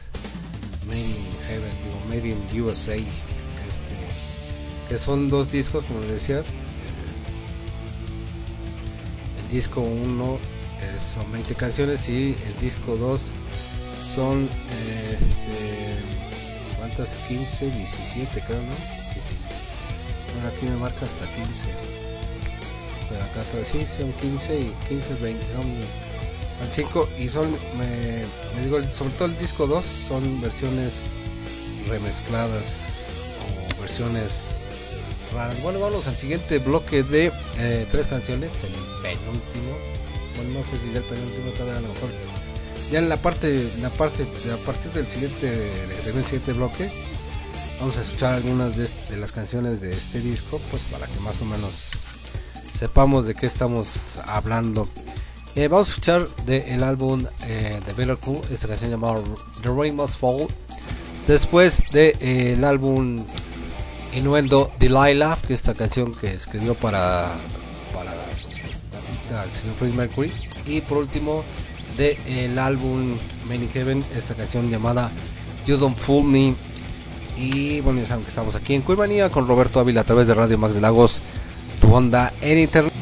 Made in Heaven digo Made in USA este que son dos discos como les decía disco 1 son 20 canciones y el disco 2 son eh, este, ¿cuántas? 15, 17 creo, ¿no? Diez- Bueno, aquí me marca hasta 15. Pero acá atrás sí son 15 y 15, 20 son 5 y son, me, les digo, sobre todo el disco 2 son versiones remezcladas o versiones Bueno, vamos al siguiente bloque de eh, tres canciones, el penúltimo. Bueno, no sé si es el penúltimo, todavía a lo mejor. Ya en la parte, la parte, a partir del siguiente, de- del siguiente bloque, vamos a escuchar algunas de, de las canciones de este disco, pues para que más o menos sepamos de qué estamos hablando. Eh, vamos a escuchar del álbum eh, de Better esta canción llamada The Rain Must Fall. Después del álbum Innuendo Delilah, que es esta canción que escribió para, para, el señor Freddie Mercury. Y por último, del álbum Men in Heaven, esta canción llamada You Don't Fool Me. Y bueno, ya saben que estamos aquí en Cuimanía con Roberto Ávila a través de Radio Max de Lagos, tu onda en internet.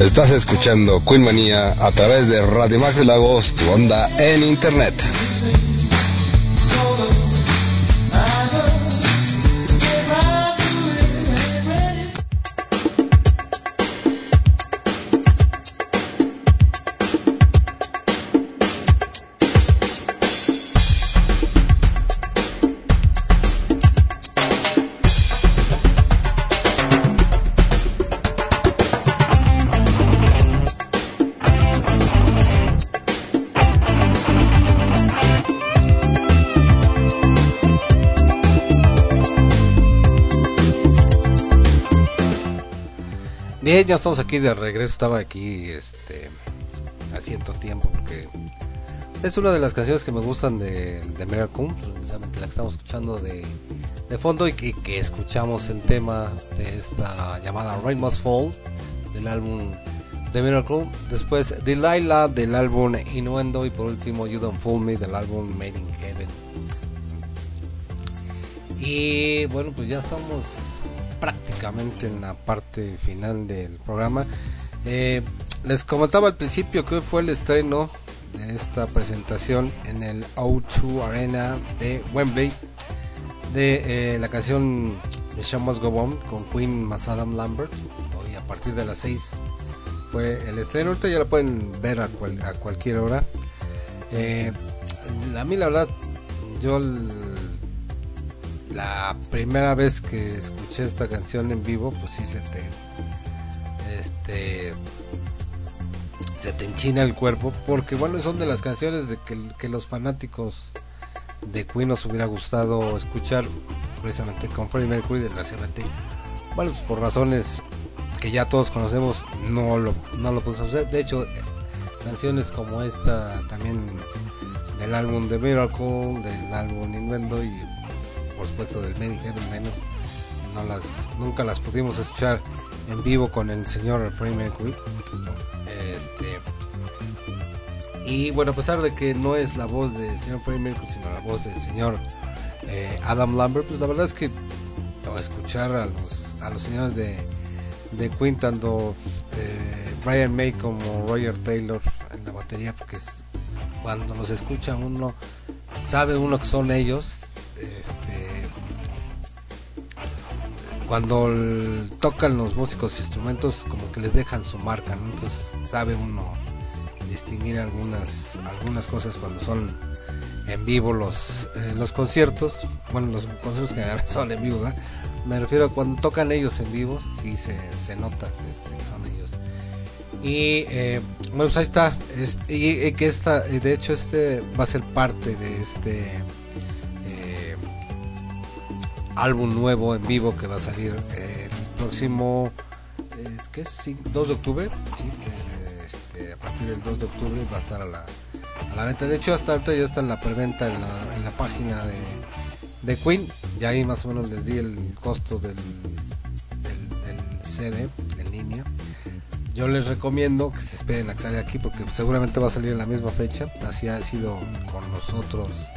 Estás escuchando Queen Manía a través de Radio Max Lagos, tu onda en internet. Ya estamos aquí de regreso. Estaba aquí este, haciendo tiempo porque es una de las canciones que me gustan de, de Miracle, precisamente la que estamos escuchando de, de fondo y que, escuchamos el tema de esta llamada Rain Must Fall del álbum de Miracle. Después Delilah del álbum Innuendo y por último You Don't Fool Me del álbum Made in Heaven. Y bueno, pues ya estamos en la parte final del programa. Eh, les comentaba al principio que fue el estreno de esta presentación en el O2 Arena de Wembley de eh, la canción de Show Must Go On con Queen más Adam Lambert. Hoy a partir de las 6 fue el estreno. Ahorita ya la pueden ver a, cual- a cualquier hora. Eh, a mí la verdad, yo la primera vez que escuché esta canción en vivo, pues sí se te este se te enchina el cuerpo porque bueno, son de las canciones de que, los fanáticos de Queen nos hubiera gustado escuchar precisamente con Freddie Mercury, desgraciadamente. Bueno, pues por razones que ya todos conocemos, no lo, no lo hacer. De hecho, canciones como esta también del álbum The Miracle, del álbum Innuendo y por supuesto del Many Heaven menos, no las, nunca las pudimos escuchar en vivo con el señor Freddie Mercury. Este, y bueno, a pesar de que no es la voz del señor Freddie Mercury, sino la voz del señor eh, Adam Lambert, pues la verdad es que escuchar a los, a los señores de, de Queen, tanto eh, Brian May como Roger Taylor en la batería, porque cuando los escucha uno, sabe uno que son ellos. Este, cuando tocan los músicos instrumentos, como que les dejan su marca, entonces sabe uno distinguir algunas algunas cosas cuando son en vivo los eh, los conciertos. Bueno los conciertos generalmente *laughs* son en vivo ¿verdad? me refiero a cuando tocan ellos en vivo sí se, se nota que, este, que son ellos. Y eh, bueno pues ahí está y, y que esta de hecho este va a ser parte de este álbum nuevo en vivo que va a salir el próximo es es Sí, 2 de octubre este, a partir del 2 de octubre va a estar a la, a la venta. De hecho hasta ahorita ya está en la preventa en la, en la página de, de Queen. Ya ahí más o menos les di el costo del, del, del CD en línea. Yo les recomiendo que se esperen a que salga aquí porque seguramente va a salir en la misma fecha. Así ha sido con los otros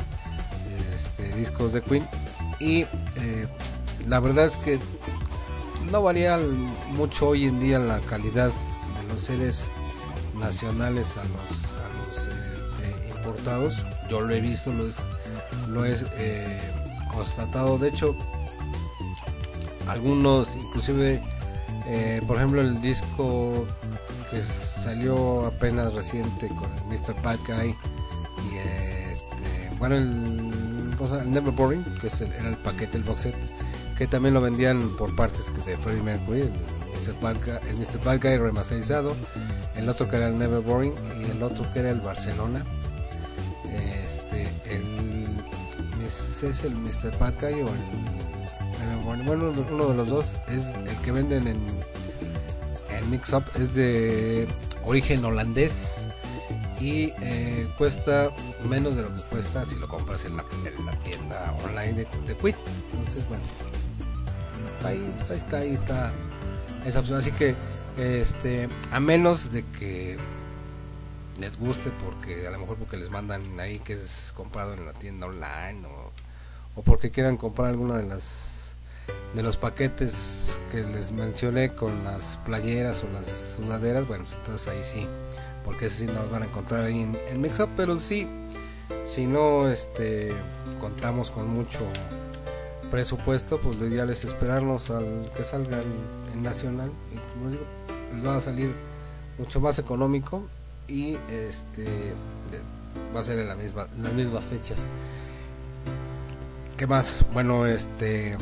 este, discos de Queen y eh, la verdad es que no varía mucho hoy en día la calidad de los CDs nacionales a los, a los este, importados. Yo lo he visto, lo es, lo es eh, constatado. De hecho, algunos, inclusive, eh, por ejemplo, el disco que salió apenas reciente con el Mr. Bad Guy y este, bueno, el, cosa, el Never Boring, que es el- era el paquete, el box set, que también lo vendían por partes de Freddie Mercury, el Mr. Bad Guy, el Mr. Bad Guy remasterizado, el otro que era el Never Boring y el otro que era el Barcelona. Este, el, ¿Es el Mr. Bad Guy o el Never Boring? Bueno, uno de los dos es el que venden en, en Mix Up, es de origen holandés y eh, cuesta menos de lo que cuesta si lo compras en la, en tienda online de, de Queen. Entonces, bueno, ahí, ahí está, ahí está esa opción. Así que, este, a menos de que les guste, porque a lo mejor porque les mandan ahí que es comprado en la tienda online o, o porque quieran comprar alguna de las de los paquetes que les mencioné con las playeras o las sudaderas, bueno, pues entonces ahí sí, porque ese sí no los van a encontrar ahí en, en Mixup, pero sí, si no este, contamos con mucho presupuesto, pues lo ideal es esperarnos al que salga el, nacional y como les digo, les va a salir mucho más económico y este va a ser en la misma, las mismas fechas. ¿Qué más? Bueno, este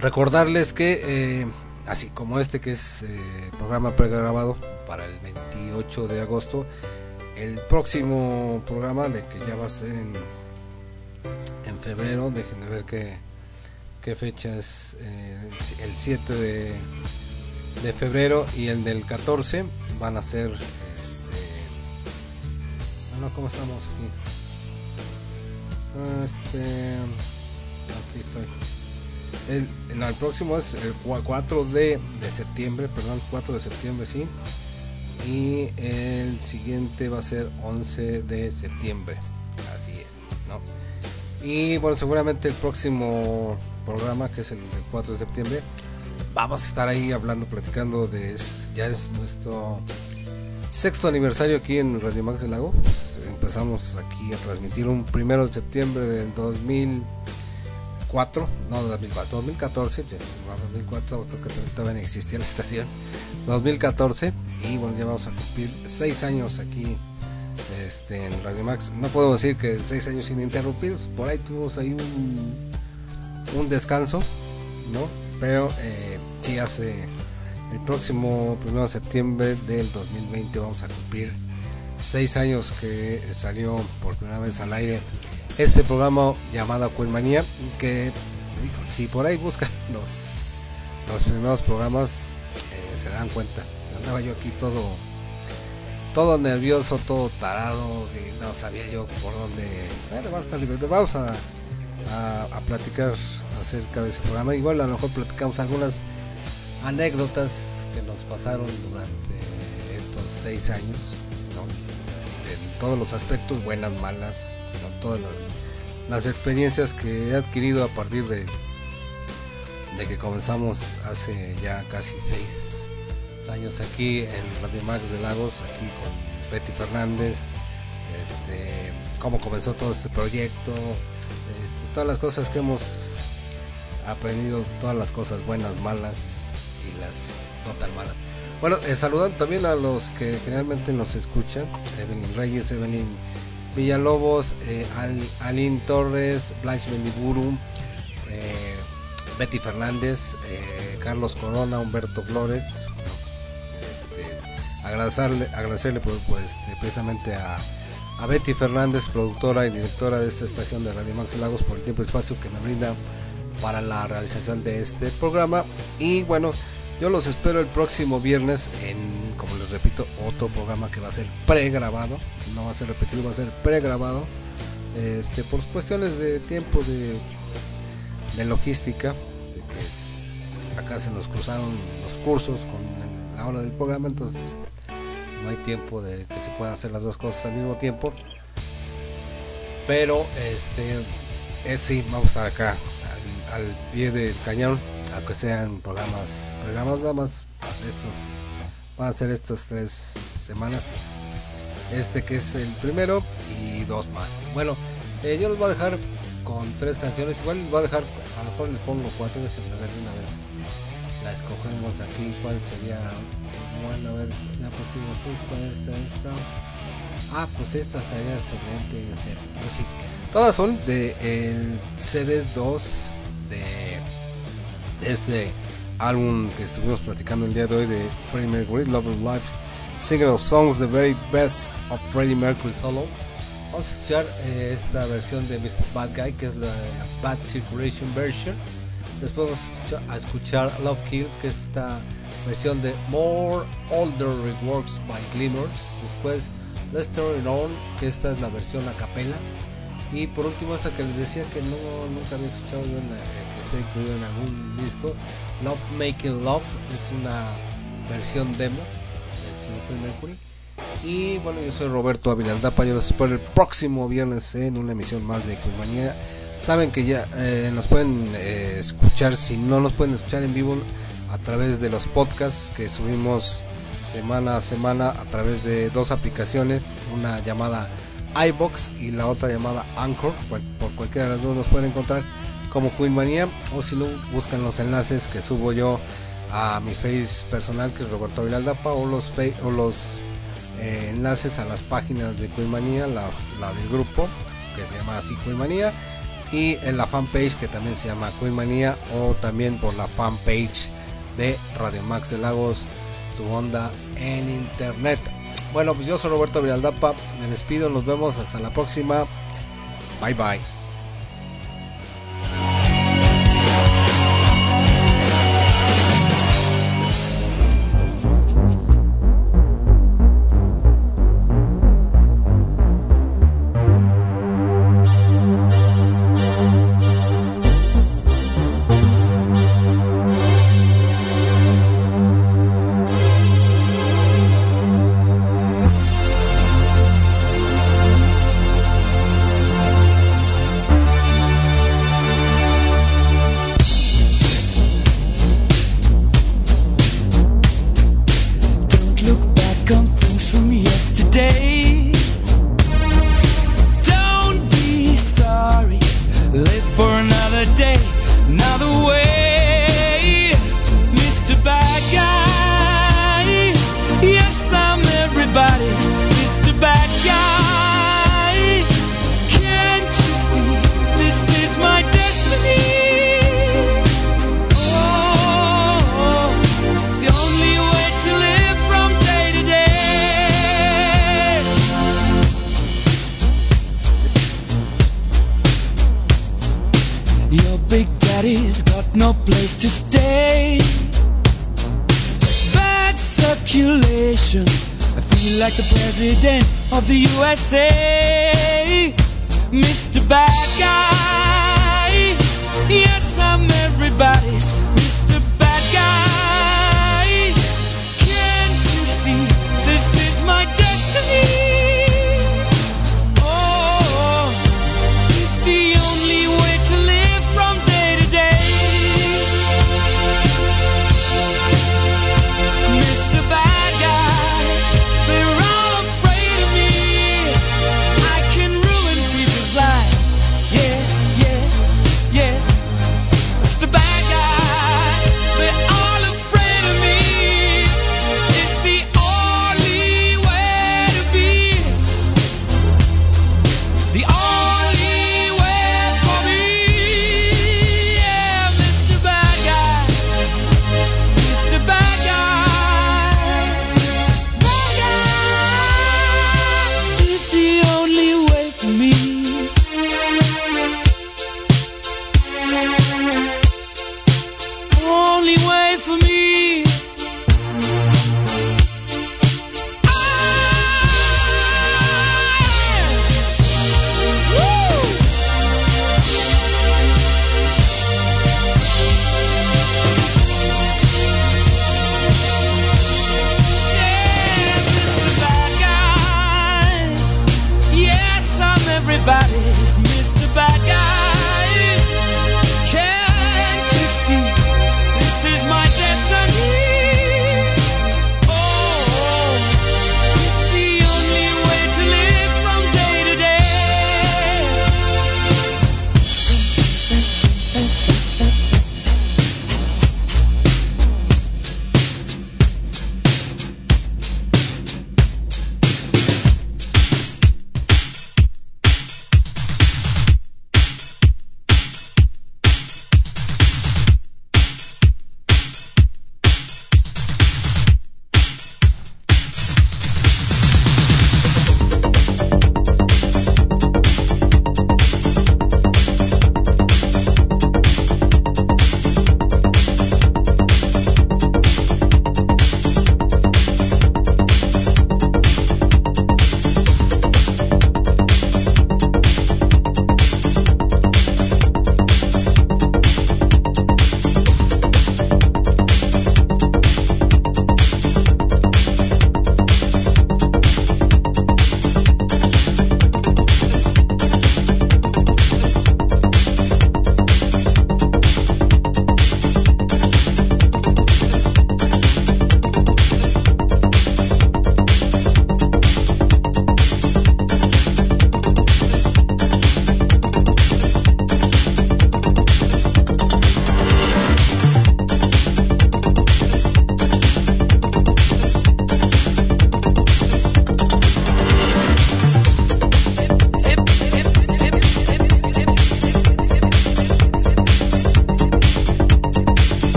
recordarles que eh, así como este que es eh, programa pregrabado para el 28 de agosto, el próximo programa de que ya va a ser en, febrero, déjenme ver qué, qué fecha es eh, el 7 de, febrero y el del 14 van a ser este bueno cómo estamos aquí este aquí estoy. El, no, el próximo es el 4 de, de septiembre perdón 4 de septiembre sí y el siguiente va a ser 11 de septiembre así es ¿no? y bueno seguramente el próximo programa que es el del 4 de septiembre vamos a estar ahí hablando platicando de ya es nuestro sexto aniversario aquí en Radio Max del Lago Pues, empezamos aquí a transmitir un primero de septiembre del 2004 no 2004 2014 ya, no, 2004 creo que todavía no existía la estación. 2014 y bueno ya vamos a cumplir seis años aquí este, en Radio Max. No podemos decir que seis años ininterrumpidos por ahí tuvimos ahí un, descanso no pero eh, sí hace el próximo 1 de septiembre del 2020 vamos a cumplir seis años que salió por primera vez al aire este programa llamado Quilmanía que si por ahí buscan *laughs* los los primeros programas eh, se dan cuenta andaba yo aquí todo todo nervioso todo tarado y no sabía yo por dónde bueno va a estar divertido. vamos a, a, platicar acerca de ese programa igual a lo mejor platicamos algunas anécdotas que nos pasaron durante estos seis años en todos los aspectos buenas malas ¿no? todas las, las experiencias que he adquirido a partir de de que comenzamos hace ya casi seis años aquí en Radio Max de Lagos aquí con Betty Fernández este cómo comenzó todo este proyecto este, todas las cosas que hemos aprendido todas las cosas buenas, malas y las no tan malas. Bueno, eh, saludando también a los que generalmente nos escuchan, Evelyn Reyes, Evelyn Villalobos, eh, Torres, Blanche Mendiburu, eh, Betty Fernández, eh, Carlos Corona, Humberto Flores. Este, agradecerle, agradecerle pues, precisamente a, a Betty Fernández, productora y directora de esta estación de Radio Max Lagos, por el tiempo y espacio que me brinda para la realización de este programa. Y bueno, yo los espero el próximo viernes en, como les repito, otro programa que va a ser pregrabado. No va a ser repetido, va a ser pregrabado. Este, por cuestiones de tiempo, de, de logística, acá se nos cruzaron los cursos con la hora del programa, entonces no hay tiempo de que se puedan hacer las dos cosas al mismo tiempo. Pero este es sí, vamos a estar acá al, al pie del cañón, aunque sean programas, programas nada más estos van a ser estas tres semanas. Este que es el primero y dos más. Bueno, eh, yo los voy a dejar con tres canciones. Igual les voy a dejar, a lo mejor les pongo cuatro, déjenme ver de una vez. La escogemos aquí, cuál sería. Bueno, a ver, ya pusimos esta, esta, esta. Ah, pues esta estaría excelente. sí, pues sí. Todas son de el CDs 2 de este álbum que estuvimos platicando el día de hoy de Freddie Mercury, Love of Life, Singer of Songs, The Very Best of Freddie Mercury Solo. Vamos a escuchar eh, esta versión de Mr. Bad Guy, que es la Bad Circulation version. Después vamos a escuchar, Love Kills, que es esta versión de More Older Reworks by Glimmers. Después Let's Turn It On, que esta es la versión a capela. Y por último esta que les decía que nunca había escuchado yo en eh, que esté incluido en algún disco, Love Making Love, es una versión demo del señor Mercury. Y bueno, yo soy Roberto Ávila Aldapa, yo los espero el próximo viernes en una emisión más de Culmanía. saben que ya eh, nos pueden eh, escuchar, si no nos pueden escuchar en vivo, a través de los podcasts que subimos semana a semana a través de dos aplicaciones, una llamada iBox y la otra llamada Anchor. Por cualquiera de las dos nos pueden encontrar como Queen Manía o si no buscan los enlaces que subo yo a mi face personal que es Roberto Vilaldapa o los fe- o los eh, enlaces a las páginas de Queen Manía, la, la del grupo que se llama así Queen Manía y en la fanpage que también se llama Queen Manía o también por la fanpage de Radio Max de Lagos, tu onda en internet. Bueno, pues yo soy Roberto Viraldapa, me despido, nos vemos hasta la próxima. Bye bye. No place to stay. Bad circulation. I feel like the president of the USA. Mr. Bad Guy. Yes, I'm everybody's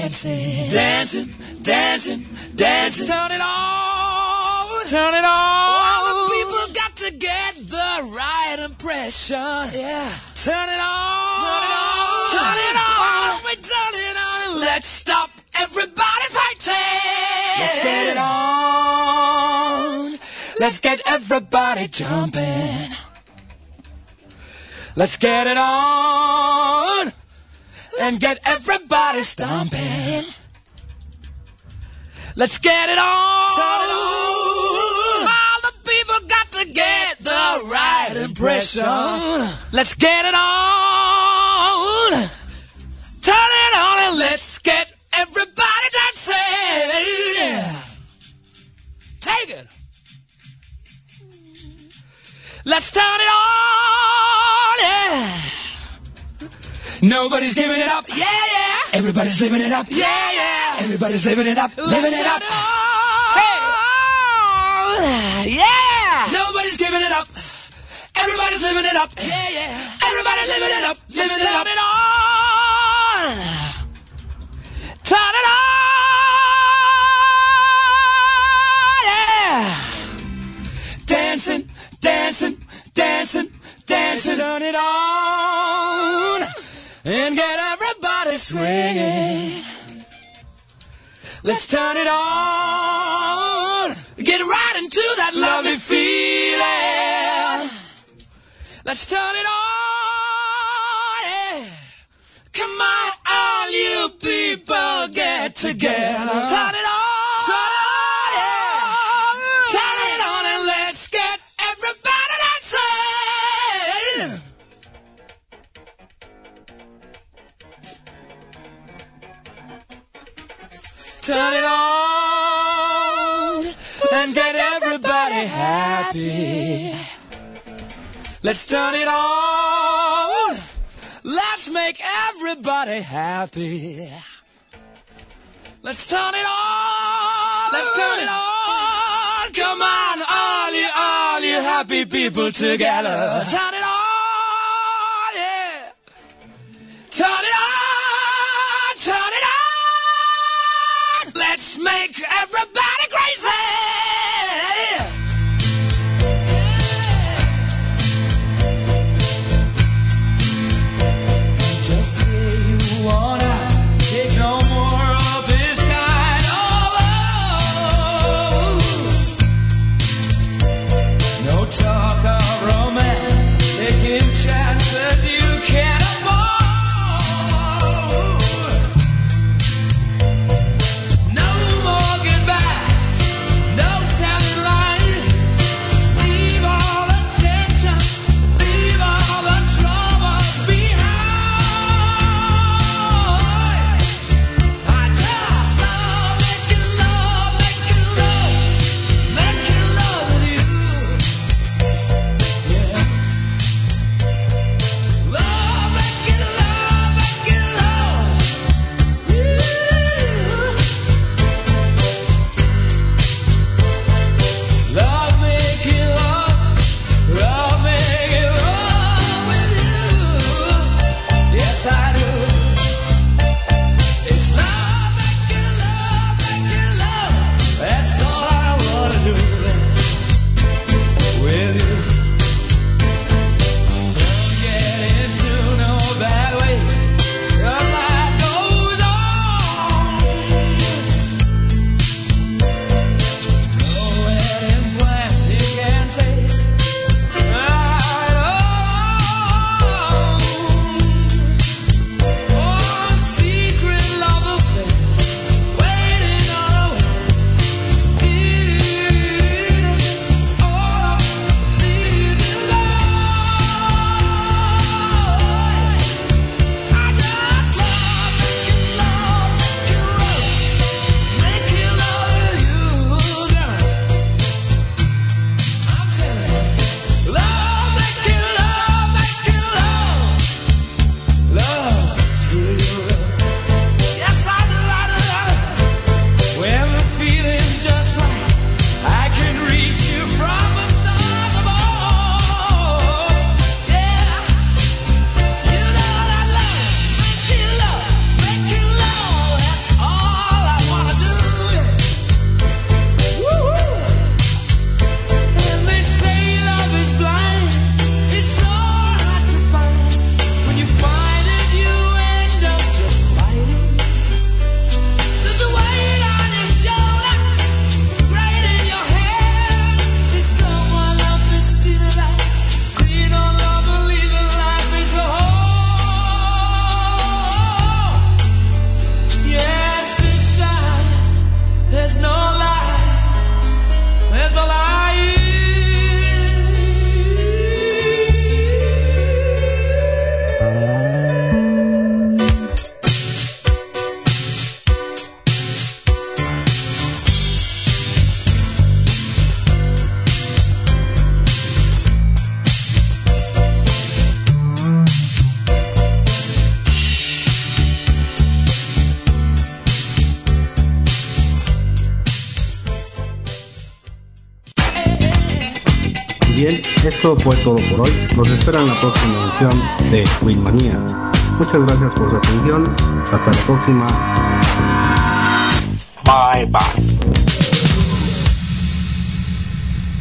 dancing, dancing, dancing, dancing. Turn it on, turn it on. All the people got to get the right impression. Yeah. Turn it on, turn it on, turn it on. We turn it on and let's stop everybody fighting. Let's get it on. Let's get everybody jumping. Let's get it on and get everybody stomping. Let's get it on. All the people got to get the right impression. Let's get it on. Turn it on and let's get everybody dancing. Take it. Let's turn it on. Yeah. Nobody's giving it up. Yeah, yeah. Everybody's living it up. Yeah, yeah. Everybody's living it up. living it up. Hey. Yeah. Nobody's giving it up. Everybody's living it up. Yeah, yeah. Everybody's living it up. Living it up. Turn it on. Turn it on. Yeah. Dancing, dancing, dancing, dancing. Turn it on and get everybody swinging. Let's turn it on. Get right into that lovely feeling. Let's turn it on. Yeah. Come on, all you people get together. Turn it on. Turn it on and get everybody happy. Let's turn it on. Let's make everybody happy. Let's turn it on. Let's turn it on. Come on, all you, all you happy people together. Turn it on, make everybody crazy. Esto fue todo por hoy. Nos espera en la próxima edición de Winmanía. Muchas gracias por su atención. Hasta la próxima.